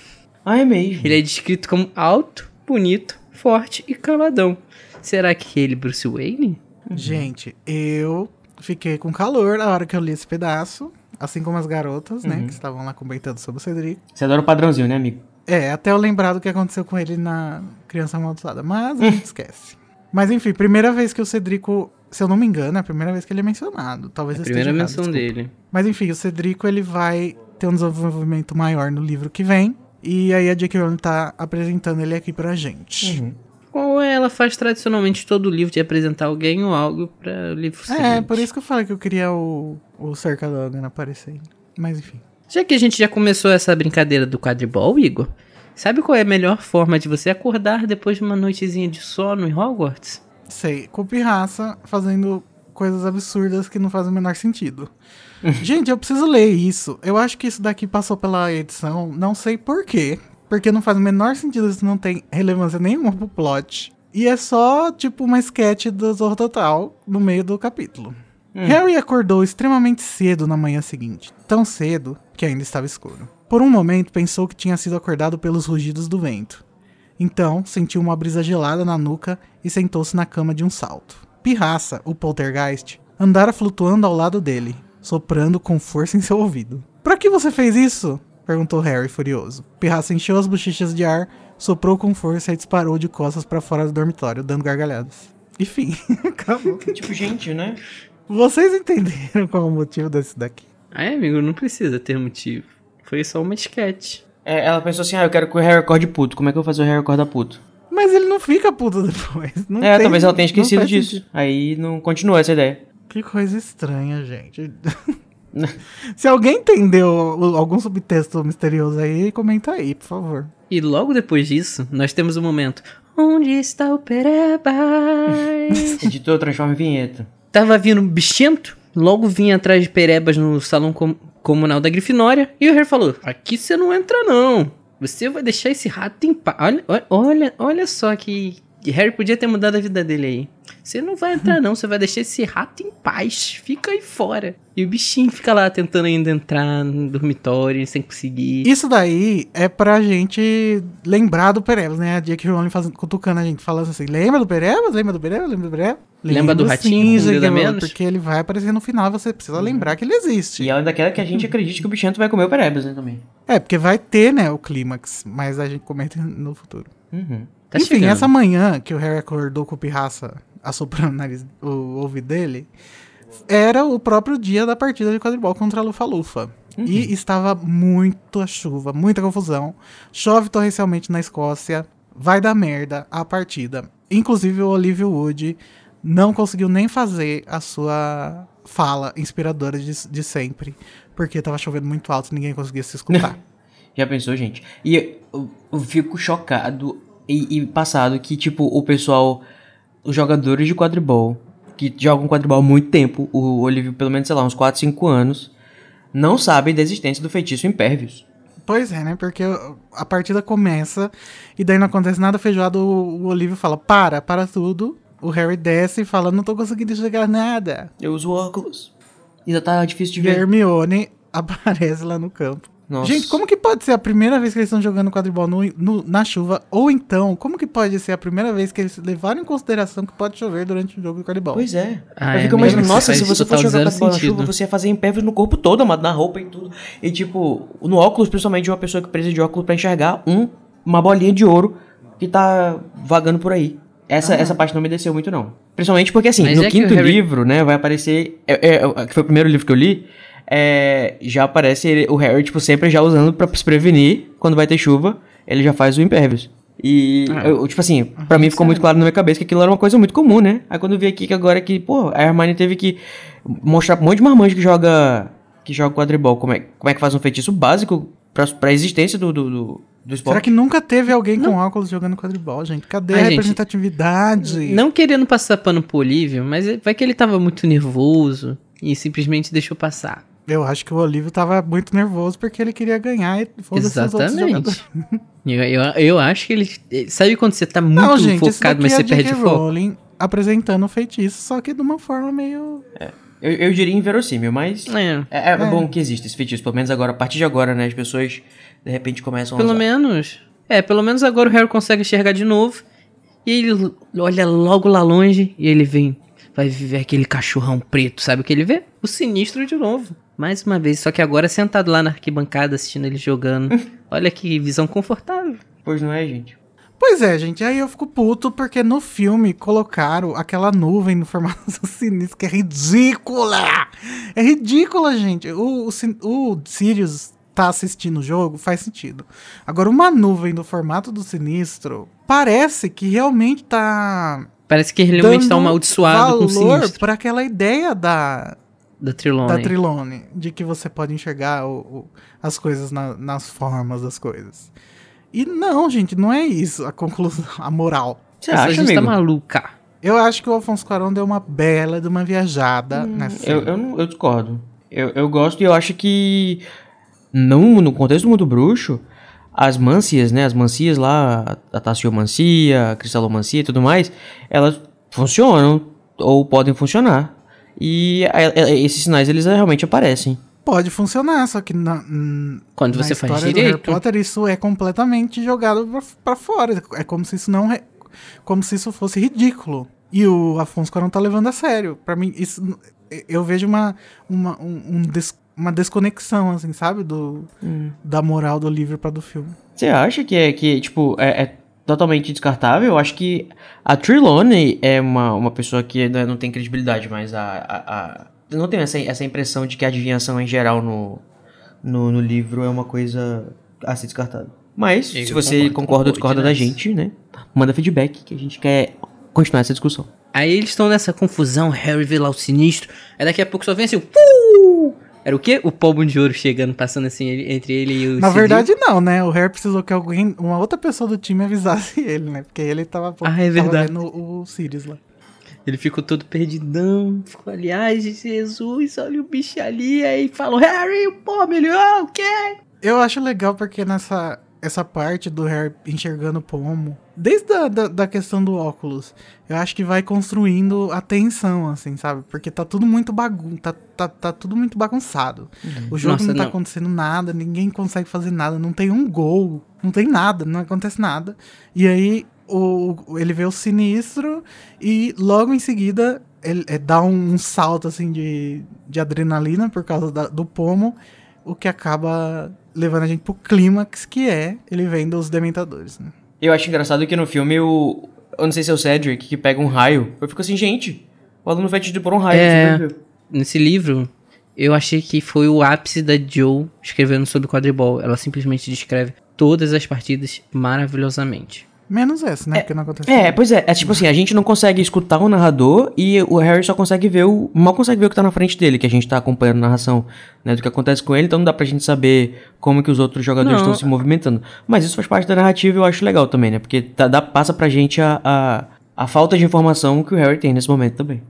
Ah, é mesmo. Ele é descrito como alto, bonito, forte e caladão. Será que ele, Bruce Wayne? Gente, eu fiquei com calor na hora que eu li esse pedaço. Assim como as garotas, né? Que estavam lá comentando sobre o Cedric. Você adora o padrãozinho, né, amigo? É, até eu lembrar do que aconteceu com ele na Criança Amaldiçoada. Mas a gente esquece. Mas enfim, primeira vez que o Cedrico, se eu não me engano, é a primeira vez que ele é mencionado. Talvez A eu primeira errado, menção desculpa. dele. Mas enfim, o Cedrico ele vai ter um desenvolvimento maior no livro que vem. E aí a J.K. Rowling tá apresentando ele aqui pra gente. Ou ela faz tradicionalmente todo livro de apresentar alguém ou algo para o livro É, seguinte. por isso que eu falei que eu queria o, o Cerca Logan aparecendo. Mas enfim. Já que a gente já começou essa brincadeira do quadribol, Igor, sabe qual é a melhor forma de você acordar depois de uma noitezinha de sono em Hogwarts? Sei, com pirraça fazendo coisas absurdas que não fazem o menor sentido. Gente, eu preciso ler isso. Eu acho que isso daqui passou pela edição, não sei por quê. Porque não faz o menor sentido, isso não tem relevância nenhuma pro plot. E é só, tipo, uma sketch do Zorro Total no meio do capítulo. Harry acordou extremamente cedo na manhã seguinte. Tão cedo que ainda estava escuro. Por um momento pensou que tinha sido acordado pelos rugidos do vento. Então, sentiu uma brisa gelada na nuca e sentou-se na cama de um salto. Pirraça, o poltergeist, andara flutuando ao lado dele, soprando com força em seu ouvido. Pra que você fez isso? Perguntou Harry, furioso. Pirraça encheu as bochechas de ar, soprou com força e disparou de costas pra fora do dormitório, dando gargalhadas. Enfim, acabou. Tipo, gente, né? Vocês entenderam qual é o motivo desse daqui? Aí, amigo, não precisa ter motivo. Foi só uma sketch. É, ela pensou assim, ah, eu quero que o Harry acorde puto. Como é que eu vou fazer o Harry acordar puto? Mas ele não fica puto depois. Não é, tem- talvez ela tenha esquecido disso. sentido. Aí não continua essa ideia. Que coisa estranha, gente. Se alguém entendeu algum subtexto misterioso aí, comenta aí, por favor. E logo depois disso, nós temos o momento. Onde está o Perebas? Editor transforma em vinheta. Tava vindo um bichento, logo vinha atrás de Perebas no salão com- comunal da Grifinória, e o Harry falou: Aqui você não entra, não. Você vai deixar esse rato em paz. Olha, olha, olha, só que Harry podia ter mudado a vida dele aí. Você não vai entrar, não. Você vai deixar esse rato em paz. Fica aí fora. E o bichinho fica lá tentando ainda entrar no dormitório sem conseguir. Isso daí é pra gente lembrar do Perebas, né? A Jake Rowling fazendo, cutucando a gente, falando assim, lembra do Perebas? Lembra do Perebas? Lembra do Perebas? Lembra do Lembro ratinho sim, com menos? Porque ele vai aparecer no final, você precisa lembrar que ele existe. E ela ainda quer que a gente acredite que o bichento vai comer o Perebas, né, também. É, porque vai ter, né, o clímax, mas a gente comenta no futuro. Uhum. Tá Enfim, chegando. essa manhã que o Harry acordou com o pirraça assoprando o, nariz, o ouvido dele, era o próprio dia da partida de quadribol contra a Lufa-Lufa. E estava muita chuva, muita confusão. Chove torrencialmente na Escócia. Vai dar merda a partida. Inclusive o Olivia Wood não conseguiu nem fazer a sua fala inspiradora de, de sempre. Porque tava chovendo muito alto e ninguém conseguia se escutar. Já pensou, gente? E eu, eu fico chocado e, e passado que, tipo, o pessoal, os jogadores de quadribol, que jogam quadribol há muito tempo, o Olívio, pelo menos, sei lá, uns 4, 5 anos, não sabem da existência do feitiço Impervious. Pois é, né? Porque a partida começa e daí não acontece nada feijoado. O, Olívio fala: para, para tudo. O Harry desce e fala: não tô conseguindo enxergar nada. Eu uso óculos. Ainda tá difícil de ver. Hermione aparece lá no campo. Nossa. Gente, como que pode ser a primeira vez que eles estão jogando quadribol no, no- na chuva? Ou então, como que pode ser a primeira vez que eles levaram em consideração que pode chover durante o jogo de quadribol? Pois é. Ah, eu é fico imaginando, nossa, se você total fosse jogar quadribol na chuva, você ia fazer Impervious no corpo todo, amado, na roupa e tudo. E, tipo, no óculos, principalmente de uma pessoa que precisa de óculos pra enxergar um, uma bolinha de ouro que tá vagando por aí. Essa, essa parte não me desceu muito, não. Principalmente porque, assim, Mas no é quinto Harry- livro, né, vai aparecer... É, é, que foi o primeiro livro que eu li, é, já aparece ele- o Harry, tipo, sempre já usando pra se prevenir quando vai ter chuva, ele já faz o Impervious. E, Ah. eu, tipo assim, pra mim ficou muito claro na minha cabeça que aquilo era uma coisa muito comum, né? Aí quando eu vi aqui que agora que, pô, a Hermione teve que mostrar pra um monte de marmanjo que joga que joga quadribol como é, como é que faz um feitiço básico pra, pra existência do, do, do, do esporte. Será que nunca teve alguém com óculos jogando quadribol, gente? Cadê Ai, a gente, representatividade? Não querendo passar pano pro Olívio, mas vai que ele tava muito nervoso e simplesmente deixou passar. Eu acho que o Olívio tava muito nervoso porque ele queria ganhar e foda-se. Exatamente. Eu, eu, eu acho que ele. Sabe quando você tá muito Não, gente, focado, mas é você perde o foco? Rowling apresentando o feitiço, só que de uma forma meio. Eu, eu diria inverossímil, mas É. é, é bom que existe esse feitiço. Pelo menos agora, a partir de agora, né? As pessoas de repente começam a Pelo menos. É, pelo menos agora o Harry consegue enxergar de novo. E ele olha logo lá longe e ele vem. Vai ver aquele cachorrão preto, sabe o que ele vê? O sinistro de novo. Mais uma vez, só que agora sentado lá na arquibancada assistindo ele jogando. Olha que visão confortável. Pois não é, gente? Pois é, gente, aí eu fico puto porque no filme colocaram aquela nuvem no formato do sinistro, que é ridícula! É ridícula, gente. O, o, o Sirius tá assistindo o jogo, faz sentido. Agora, uma nuvem no formato do sinistro parece que realmente tá. Parece que ele realmente tá amaldiçoado com o valor sinistro pra aquela ideia da, da Trilone. da Trilone, de que você pode enxergar o- o- as coisas na- nas formas das coisas. E não, gente, não é isso a conclusão, a moral. Você Essa acha, gente tá amigo? maluca. Eu acho que o Alfonso Cuarón deu uma bela de uma viajada nessa Eu, série. eu, não- eu discordo. Eu, eu gosto e eu acho que não, no contexto do mundo bruxo, as mancias, né? As mancias lá, a taciomancia, a cristalomancia e tudo mais, elas funcionam ou podem funcionar. E a- a- esses sinais, eles realmente aparecem. Pode funcionar, só que na, hum, Quando na você faz história do Harry direito. Potter isso é completamente jogado pra, pra fora. É como se isso não... re- Como se isso fosse ridículo. E o Afonso Cuarón tá levando a sério. Pra mim, isso... Eu vejo uma, uma, um- um des- uma desconexão, assim, sabe? Do, Da moral do livro pra do filme. Você acha que é, que, tipo, é, é totalmente descartável? Eu acho que a Trelawney é uma, uma pessoa que ainda não tem credibilidade, mas a... a, a- eu não tenho essa, essa impressão de que a adivinhação em geral no, no, no livro é uma coisa a ser descartada. Mas, se você concordo, concorda ou discorda da gente, né? Manda feedback que a gente quer continuar essa discussão. Aí eles estão nessa confusão, Harry vê lá o sinistro. Aí daqui a pouco só vem assim, uh! Era o quê? O pomo de ouro chegando, passando assim entre ele e o Na verdade, não, né? O Harry precisou que alguém, uma outra pessoa do time avisasse ele, né? Porque ele tava, Ah, é tava verdade. vendo o, o Sirius lá. Ele ficou todo perdidão. Ficou ali, ai Jesus, olha o bicho ali. Aí falou, Harry, o pomo, ele, ah, o quê? Eu acho legal porque nessa essa parte do Harry enxergando o pomo, desde a da, da questão do óculos, eu acho que vai construindo a tensão, assim, sabe? Porque tá tudo muito bagun tá, tá, tá tudo muito bagunçado. O jogo Nossa, não tá não. acontecendo nada, ninguém consegue fazer nada, não tem um gol, não tem nada, não acontece nada. E aí o, ele vê o sinistro e logo em seguida ele é, dá um, um salto assim de, de adrenalina por causa da- do pomo, o que acaba levando a gente pro clímax que é ele vendo os dementadores, né? Eu acho engraçado que no filme o. Eu não sei se é o Cedric que pega um raio. Eu fico assim, gente, o aluno vai te por um raio. É. Nesse livro, eu achei que foi o ápice da Joe escrevendo sobre quadribol. Ela simplesmente descreve todas as partidas maravilhosamente. Menos essa, né? Porque não acontece É, nada. pois é, é tipo assim, a gente não consegue escutar o narrador e o Harry só consegue ver o. mal consegue ver o que tá na frente dele, que a gente tá acompanhando a narração, né, do que acontece com ele, então não dá pra gente saber como que os outros jogadores Não. estão se movimentando. Mas isso faz parte da narrativa e eu acho legal também, né? Porque tá- dá, passa pra gente a, a, a falta de informação que o Harry tem nesse momento também.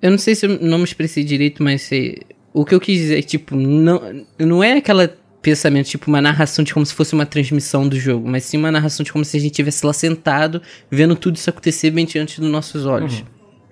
Eu não sei se eu não me expressei direito, mas se- o que eu quis dizer, tipo, não, não é aquela pensamento, tipo, uma narração de como se fosse uma transmissão do jogo, mas sim uma narração de como se a gente estivesse lá sentado, vendo tudo isso acontecer bem diante dos nossos olhos.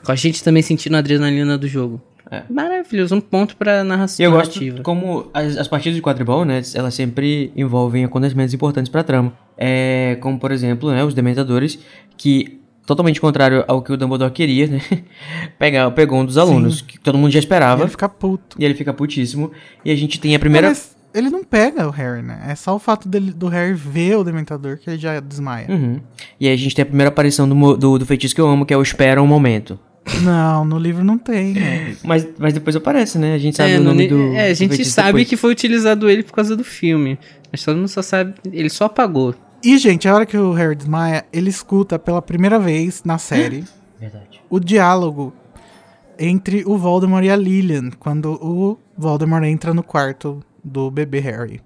Com a gente também sentindo a adrenalina do jogo. É. Maravilhoso, um ponto pra narração E eu gosto narrativa. como as, as partidas de quadribol, né, elas sempre envolvem acontecimentos importantes pra trama. É, como, por exemplo, né, os Dementadores, que, totalmente contrário ao que o Dumbledore queria, né, pegar, pegou um dos alunos, que todo mundo já E esperava, ele fica puto. e ele fica putíssimo. E a gente tem a primeira... Mas ele não pega o Harry, né? É só o fato dele, do Harry ver o Dementador que ele já desmaia. Uhum. E aí a gente tem a primeira aparição do, do, do feitiço que eu amo, que é o Espera um Momento. Não, no livro não tem, né? Mas, mas depois aparece, né? A gente sabe É, o no nome ne- do é, a gente sabe depois. que foi utilizado ele por causa do filme. Mas todo mundo só sabe. Ele só apagou. E, gente, a hora que o Harry desmaia, ele escuta pela primeira vez na série Verdade. o diálogo entre o Voldemort e a Lillian, quando o Voldemort entra no quarto do bebê Harry.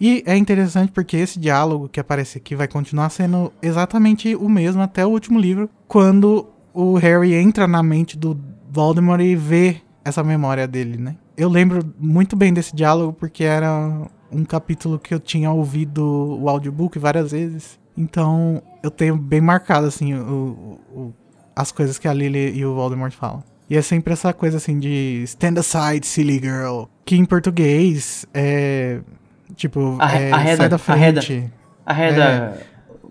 E é interessante porque esse diálogo que aparece aqui vai continuar sendo exatamente o mesmo até o último livro, quando o Harry entra na mente do Voldemort e vê essa memória dele, né? Eu lembro muito bem desse diálogo porque era um capítulo que eu tinha ouvido o audiobook várias vezes. Então eu tenho bem marcado assim o, o, as coisas que a Lily e o Voldemort falam. E é sempre essa coisa assim de stand aside, silly girl. Que em português é. Tipo, Arre- é, arreda, sai da arreda. frente, Arreda,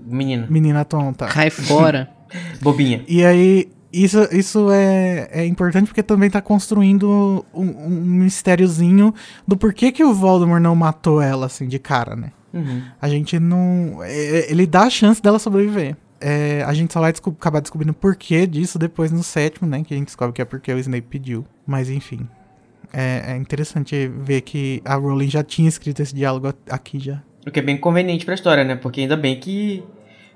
menina, menina tonta. Cai fora. bobinha. E aí, isso, isso é, é importante porque também tá construindo um, um mistériozinho do porquê que o Voldemort não matou ela, assim, de cara, né? Uhum. A gente não. é- Ele dá a chance dela sobreviver. É, a gente só vai desco- acabar descobrindo o porquê disso depois no sétimo, né? Que a gente descobre que é porque o Snape pediu. Mas enfim. É, é interessante ver que a Rowling já tinha escrito esse diálogo a- aqui já. O que é bem conveniente pra história, né? Porque ainda bem que,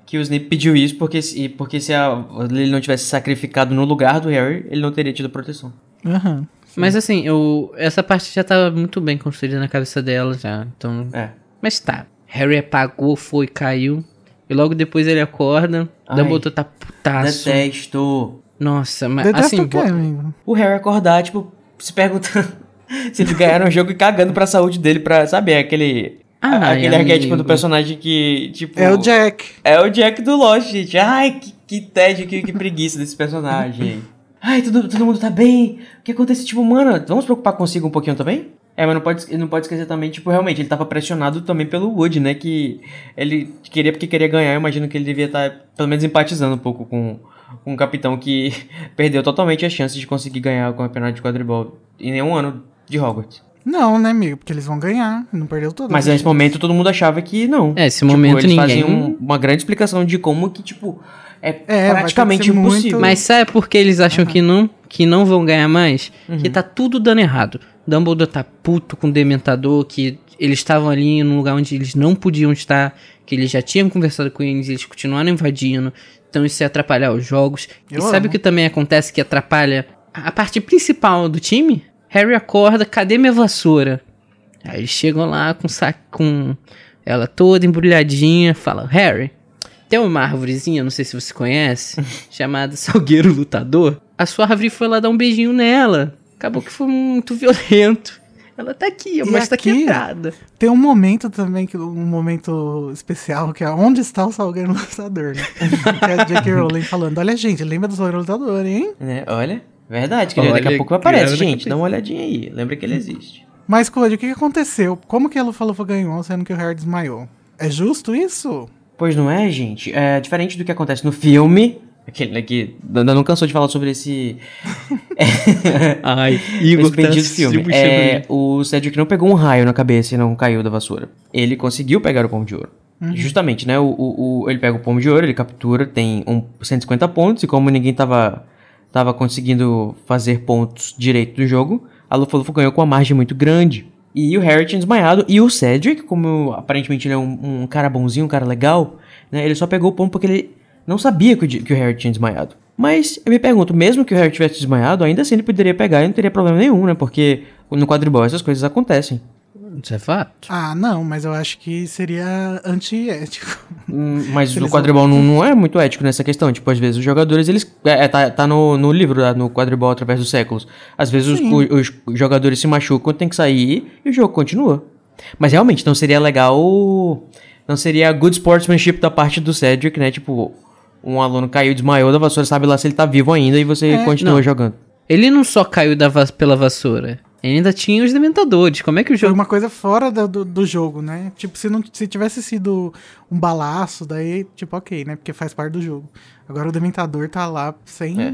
que o Snape pediu isso, porque, se- porque se a, ele não tivesse sacrificado no lugar do Harry, ele não teria tido proteção. Aham. Mas assim, eu, essa parte já tava muito bem construída na cabeça dela já. Então. É. Mas tá. Harry apagou, foi, caiu. E logo depois ele acorda. Ai. Dumbledore tá putaço. Detesto. Nossa, mas Detesto assim. o quê, amigo? O Harry acordar, tipo, se perguntando se eles ganharam o jogo e cagando pra saúde dele pra, sabe, é aquele... Ai, aquele arquétipo do amigo. personagem que, tipo... É o Jack. É o Jack do Lost, gente. Ai, que, que tédio, que, que preguiça desse personagem. Ai, todo, todo mundo tá bem. O que acontece? Tipo, mano, vamos preocupar consigo um pouquinho também? É, mas não pode, não pode esquecer também, tipo, realmente, ele tava pressionado também pelo Wood, né? Que ele queria porque queria ganhar. Eu imagino que ele devia estar, pelo menos, empatizando um pouco com, com um capitão que perdeu totalmente a chance de conseguir ganhar o campeonato de quadribol em nenhum ano de Hogwarts. Não, né, amigo? Porque eles vão ganhar. Não perdeu tudo. Mas nesse momento todo mundo achava que não. É, esse Tipo, momento eles ninguém. faziam um- uma grande explicação de como que, tipo, é, É, praticamente ser muito- impossível. Mas sabe por que eles acham que não que não vão ganhar mais? Uhum. Que tá tudo dando errado. Dumbledore tá puto com o Dementador, que eles estavam ali num lugar onde eles não podiam estar, que eles já tinham conversado com eles, eles continuaram invadindo. Então isso ia atrapalhar os jogos. Eu e sabe amo. o que também acontece que atrapalha a parte principal do time? Harry acorda, cadê minha vassoura? Aí eles chegam lá com saco com ela toda embrulhadinha, fala: "Harry, tem uma árvorezinha, não sei se você conhece, chamada Salgueiro Lutador. A sua árvore foi lá dar um beijinho nela. Acabou que foi muito violento. Ela tá aqui, E mas tá aqui? quebrada. Tem um momento também, que, um momento especial, que é onde está o Salgueiro Lutador, né? que é a J.K. Rowling falando, olha gente, lembra do Salgueiro Lutador, hein? Né? Olha, verdade, que Olha, daqui a pouco que aparece, gente. Dá uma olhadinha aí. Lembra que ele existe. Mas, Cody, o que, que aconteceu? Como que a Lufa-Lufa ganhou, sendo que o Harry desmaiou? É justo isso? Pois não é, gente? É diferente do que acontece no filme. Aquele né, que ainda não cansou de falar sobre esse. Ai, esse bendito filme. É, o Cedric não pegou um raio na cabeça e não caiu da vassoura. Ele conseguiu pegar o pomo de ouro. Justamente, né? O, o, o- ele pega o pomo de ouro, ele captura, tem um 150 pontos, e como ninguém tava, tava conseguindo fazer pontos direito do jogo, a Lufa-Lufa ganhou com uma margem muito grande. E o Harry tinha desmaiado, e o Cedric, como aparentemente ele é um, um cara bonzinho, um cara legal, né? Ele só pegou o pomo porque ele não sabia que o, que o Harry tinha desmaiado. Mas eu me pergunto, mesmo que o Harry tivesse desmaiado, ainda assim ele poderia pegar e não teria problema nenhum, né? Porque no quadribol essas coisas acontecem. Isso é fato. Ah, não, mas eu acho que seria antiético. Hum, Mas Se o eles quadribol não, não é muito ético nessa questão. Tipo, às vezes os jogadores, eles. É, é, tá, tá no, no livro, lá, no quadribol através dos séculos. Às vezes os, os jogadores se machucam, tem que sair e o jogo continua. Mas realmente, não seria legal. Não seria good sportsmanship da parte do Cedric, né? Tipo, um aluno caiu desmaiou da vassoura, sabe lá se ele tá vivo ainda e você É, continua não. jogando. Ele não só caiu da vas- pela vassoura, ele ainda tinha os dementadores. Como é que o Foi jogo. uma coisa fora do, do, do jogo, né? Tipo, se, não, se tivesse sido um balaço, daí, tipo, ok, né? Porque faz parte do jogo. Agora o Dementador tá lá sem. É.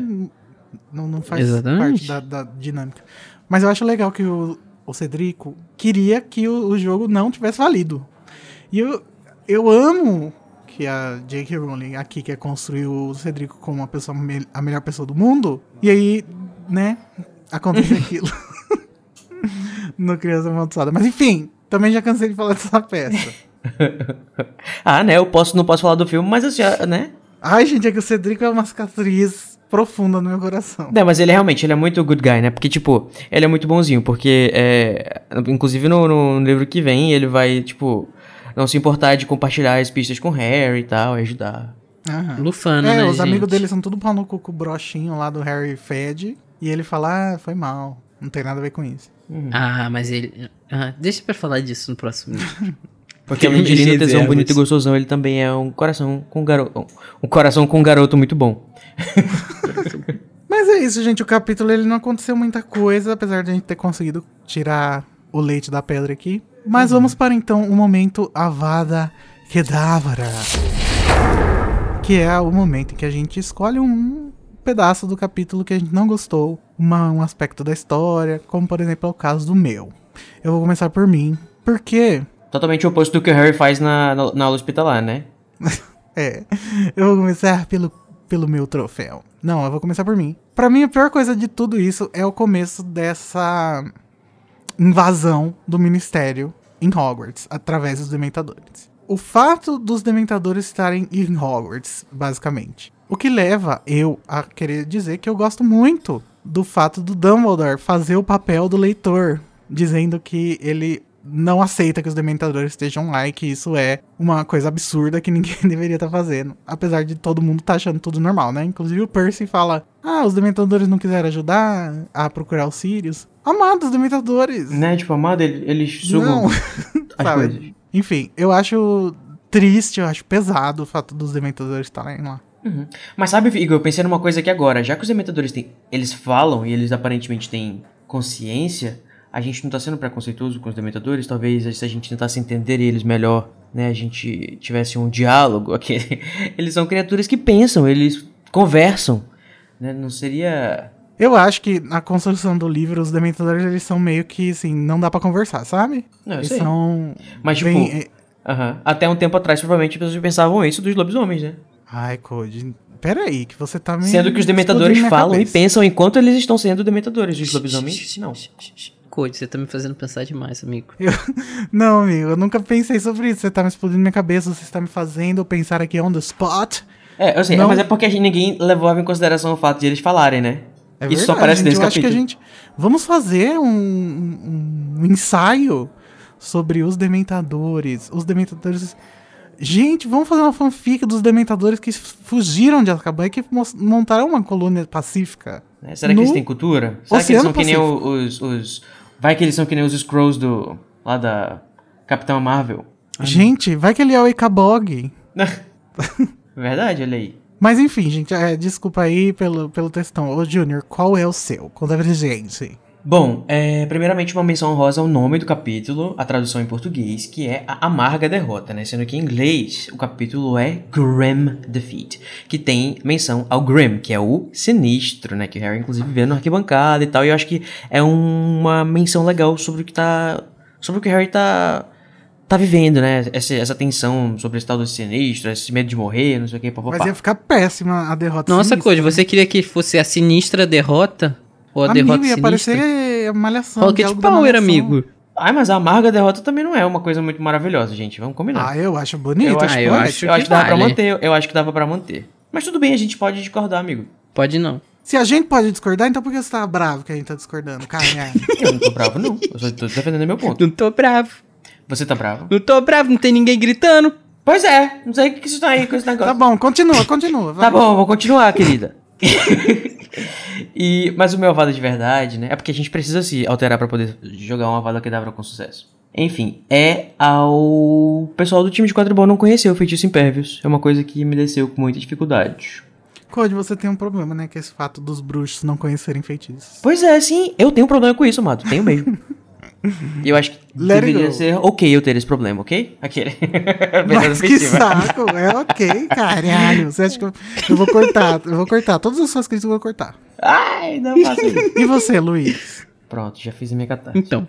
Não, não faz Exatamente. parte da, da dinâmica. Mas eu acho legal que o, o Cedrico queria que o, o jogo não tivesse valido. E eu, eu amo que a J.K. Rowling aqui quer construir o Cedrico como a, pessoa, a melhor pessoa do mundo. E aí, né, acontece aquilo. no Criança Amaldiçoada. Mas enfim, também já cansei de falar dessa peça. ah, né? Eu posso, não posso falar do filme, mas assim, ah, né? Ai, gente, é que o Cedrico é uma cicatriz profunda no meu coração. Não, mas ele realmente, ele é muito good guy, né? Porque, tipo, ele é muito bonzinho, porque, é, inclusive no, no livro que vem, ele vai, tipo, não se importar de compartilhar as pistas com o Harry e tal, e ajudar. Aham. Lufano, É, né, os amigos gente? dele são tudo pau no cu com o brochinho lá do Harry Fed. E ele fala, ah, foi mal. Não tem nada a ver com isso. Ah, mas ele. Ah, deixa pra falar disso no próximo livro. Porque além de lindo, tesão, reservas. bonito e gostosão, ele também é um coração com garoto. Um coração com um garoto muito bom. Mas é isso, gente. O capítulo ele não aconteceu muita coisa, apesar de a gente ter conseguido tirar o leite da pedra aqui. Mas vamos para então o momento Avada Kedavra. Que é o momento em que a gente escolhe um pedaço do capítulo que a gente não gostou, uma- um aspecto da história, como por exemplo é o caso do meu. Eu vou começar por mim, porque Totalmente oposto do que o Harry faz na, na, na aula hospitalar, né? É, eu vou começar pelo, pelo meu troféu. Não, eu vou começar por mim. Pra mim, a pior coisa de tudo isso é o começo dessa invasão do ministério em Hogwarts, através dos Dementadores. O fato dos Dementadores estarem em Hogwarts, basicamente. O que leva eu a querer dizer que eu gosto muito do fato do Dumbledore fazer o papel do leitor, dizendo que ele não aceita que os dementadores estejam lá e que isso é uma coisa absurda que ninguém deveria estar fazendo. Apesar de todo mundo estar achando tudo normal, né? Inclusive o Percy fala: Ah, os dementadores não quiseram ajudar a procurar os Sirius. Amados dementadores! Né? Tipo, amado, ele- eles sugam Não. Sabe? coisas. Enfim, eu acho triste, eu acho pesado o fato dos dementadores estarem lá. Uhum. Mas sabe, Igor, eu pensei numa coisa aqui agora. Já que os dementadores têm, eles falam e eles aparentemente têm consciência, a gente não tá sendo preconceituoso com os dementadores. Talvez se a gente tentasse entender eles melhor, né, a gente tivesse um diálogo aqui. Eles são criaturas que pensam, eles conversam, né? Não seria Eu acho que na construção do livro, os dementadores eles são meio que assim, não dá pra conversar, sabe? Não, eles sei. são. Mas, tipo, bem- é- Aham. Até um tempo atrás, provavelmente, as pessoas pensavam isso dos lobisomens, né? Ai, Code, peraí, que você tá me. Sendo que os dementadores falam cabeça. e pensam enquanto eles estão sendo dementadores. Os lobisomens, não. Code, você tá me fazendo pensar demais, amigo. Não, amigo, eu nunca pensei sobre isso. Você tá me explodindo minha cabeça, você está me fazendo pensar aqui on the spot. É, eu sei, Não. mas é porque a gente, ninguém levava em consideração o fato de eles falarem, né? É Isso só verdade, aparece gente, nesse eu acho que a capítulo. gente. Vamos fazer um, um- um ensaio sobre os dementadores. Os dementadores. Gente, vamos fazer uma fanfic dos dementadores que fugiram de Azkaban e que montaram uma colônia pacífica. Né? Será que No eles têm cultura? Será que eles Oceano são que nem os, os. Vai que eles são que nem os Scrolls do. lá da. Capitão Marvel. Gente, vai que ele é o Ikabog. Verdade, olha aí. Mas enfim, gente, é, desculpa aí pelo, pelo textão. Ô, Junior, qual é o seu? Conta pra gente. Bom, é, primeiramente uma menção honrosa ao nome do capítulo, a tradução em português, que é a amarga derrota, né? Sendo que em inglês o capítulo é Grim Defeat, que tem menção ao Grim, que é o sinistro, né? Que o Harry inclusive vê no arquibancada e tal. E eu acho que é um- uma menção legal sobre o que tá, sobre o que o Harry tá tá vivendo, né? Essa, essa tensão sobre esse tal do sinistro, esse medo de morrer, não sei o que, papapá. Mas ia ficar péssima a derrota. Nossa, sinistra, Code, né? você queria que fosse a sinistra derrota? Ou a Amigo, derrota ia sinistra? parecer a malhação. Rocket Power, Malhação. amigo. Ai, mas a amarga derrota também não é uma coisa muito maravilhosa, gente. Vamos combinar. Ah, eu acho bonito. Eu acho, Ah, eu pode. acho eu acho que que dava pra manter. Eu acho que dava pra manter. Mas tudo bem, a gente pode discordar, amigo. Pode não. Se a gente pode discordar, então por que você tá bravo que a gente tá discordando? Caralho. Eu não tô bravo, não. Eu só tô defendendo meu ponto. Não tô bravo. Você tá bravo? Não tô bravo, não tem ninguém gritando. Pois é. Não sei o que isso tá aí com esse negócio. tá bom, continua, continua. Tá bom, vou continuar, querida. e, mas o meu avada de verdade, né? É porque a gente precisa se alterar pra poder jogar uma avada que dava com sucesso. Enfim, é ao pessoal do time de quadribol não conhecer o feitiço Impervious. É uma coisa que me desceu com muita dificuldade. Code, você tem um problema, né? Que é esse fato dos bruxos não conhecerem feitiços. Pois é, sim, eu tenho problema com isso, amado. Tenho mesmo. E eu acho que Let deveria ser ok eu ter esse problema, ok? Aquele. Mas que saco, é ok, caralho. Você acha que eu, eu vou cortar? Eu vou cortar. Todas as suas críticas eu vou cortar. Ai, não faça isso. E você, Luiz? Pronto, já fiz a minha catarse. Então,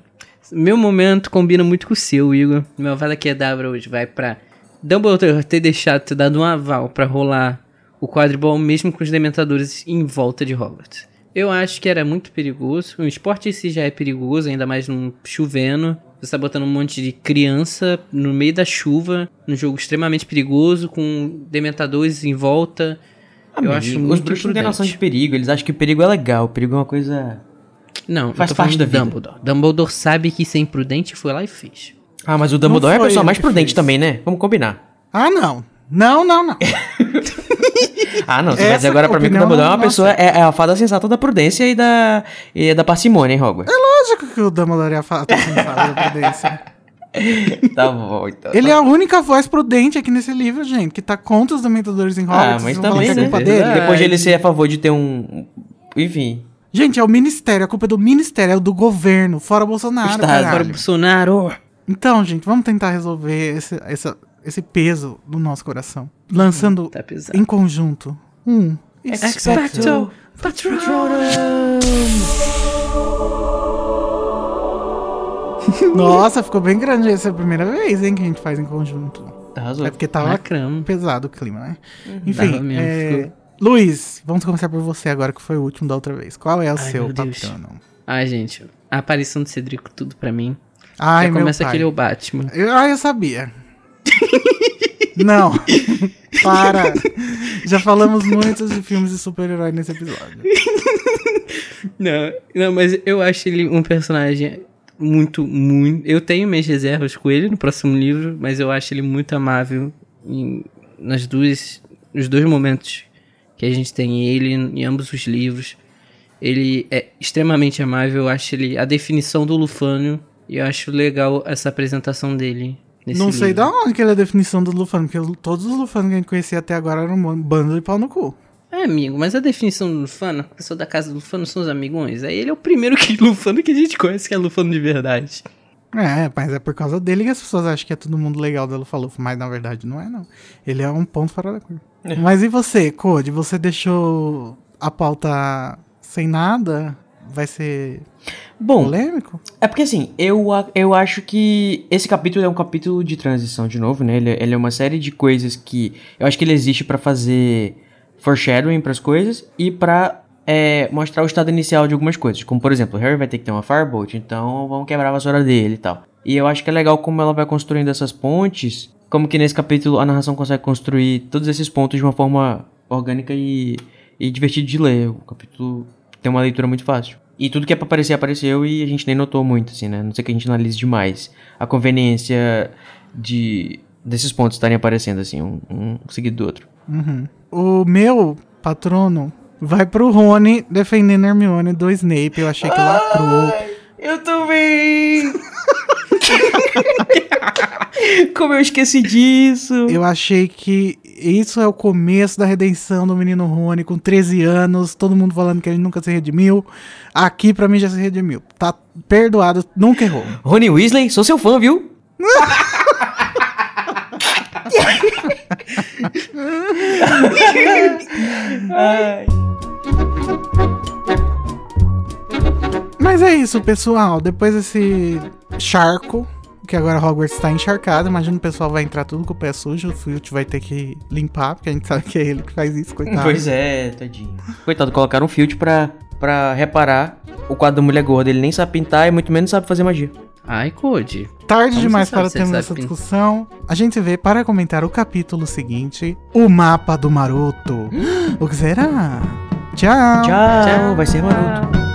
meu momento combina muito com o seu, Igor. Meu Avada Kedavra hoje vai pra Dumbledore ter deixado, ter dado um aval pra rolar o quadribol mesmo com os dementadores em volta de Hogwarts. Eu acho que era muito perigoso. O esporte em si já é perigoso, ainda mais num chovendo. Você tá botando um monte de criança no meio da chuva, num jogo extremamente perigoso, com dementadores em volta. eu acho Amigo, muito Os bruxos não têm noção de perigo, eles acham que o perigo é legal, o perigo é uma coisa. Não, Faz eu tô parte da do vida. Dumbledore. Dumbledore sabe que isso é imprudente foi lá e fez. Ah, mas o Dumbledore é a pessoa mais prudente fez. também, né? Vamos combinar. Ah, não. Não, não, não. Ah, não, você vai dizer agora pra mim que o Dumbledore é uma não pessoa, é, é a fada sensata da prudência e da, e da parcimônia, hein, Hogwarts? Lógico que o Dumbledore é a fa- tá sensata da prudência. tá bom, então. Ele é a única voz prudente aqui nesse livro, gente, que tá contra os dementadores em Ah, Hogwarts. mas vão falar também, é né? culpa dele. Verdade. Depois de ele ser a favor de ter um enfim. Gente, é o ministério, a culpa é do ministério, é do governo, fora Bolsonaro, Estado. Agora, Bolsonaro. Então, gente, vamos tentar resolver esse, essa- esse peso do nosso coração. Lançando Tá em conjunto um Expecto Patronum. Nossa, ficou bem grande. Essa é a primeira vez, hein, que a gente faz em conjunto. Arrasou. É porque tava Lacramos. pesado o clima, né? Tava Enfim, mesmo, é... ficou. Luiz, vamos começar por você agora, que foi o último da outra vez. Qual é o Ai, seu patrono? Ai, gente. A aparição do Cedrico, tudo pra mim. Ai, Já começa aquele o Batman. Eu, ah, eu sabia. Não. Para. Já falamos muito de filmes de super-herói nesse episódio. Não, não, mas eu acho ele um personagem muito, muito. Eu tenho minhas reservas com ele no próximo livro, mas eu acho ele muito amável em, nas duas, nos dois momentos que a gente tem ele em ambos os livros. Ele é extremamente amável, eu acho ele a definição do Lufânio e eu acho legal essa apresentação dele. Nesse Não sei livro. da onde que ele é a definição do Lufano, porque todos os Lufanos que a gente conhecia até agora eram um bando de pau no cu. É, amigo, mas a definição do Lufano, a pessoa da casa do Lufano são os amigões. Aí ele é o primeiro que Lufano que a gente conhece que é Lufano de verdade. É, mas é por causa dele que as pessoas acham que é todo mundo legal da Lufa-Lufa, mas na verdade não é, não. Ele é um ponto fora da curva. Mas e você, Code? Você deixou a pauta sem nada? Vai ser Bom, polêmico? É porque assim, eu, eu acho que esse capítulo é um capítulo de transição de novo, né? Ele, é- ele é uma série de coisas que. Eu acho que ele existe pra fazer foreshadowing pras coisas e pra é, mostrar o estado inicial de algumas coisas. Como por exemplo, Harry vai ter que ter uma Firebolt, então vamos quebrar a vassoura dele e tal. E eu acho que é legal como ela vai construindo essas pontes. Como que nesse capítulo a narração consegue construir todos esses pontos de uma forma orgânica e, e divertida de ler. O capítulo tem uma leitura muito fácil. E tudo que é pra aparecer, apareceu e a gente nem notou muito, assim, né? Não sei que a gente analise demais a conveniência de desses pontos estarem aparecendo, assim, um, um seguido do outro. Uhum. O meu patrono vai pro Rony defendendo Hermione do Snape. Eu achei que lacrou. Eu também! Como eu esqueci disso! Eu achei que isso é o começo da redenção do menino Rony com 13 anos, todo mundo falando que ele nunca se redimiu. Aqui pra mim já se redimiu. Tá perdoado, nunca errou. Rony Weasley, sou seu fã, viu? Ai. Mas é isso, pessoal. Depois desse charco, que agora Hogwarts tá encharcado, imagina o pessoal vai entrar tudo com o pé sujo, o Filch vai ter que limpar, porque a gente sabe que é ele que faz isso, coitado. Pois é, tadinho. Coitado, colocaram um filtro pra, pra reparar o quadro da mulher gorda. Ele nem sabe pintar e muito menos sabe fazer magia. Ai, Code. Tarde Como demais para termos essa pintar? discussão. A gente se vê para comentar o capítulo seguinte: O Mapa do Maroto. o que será? Tchau. Tchau, Tchau. vai ser maroto.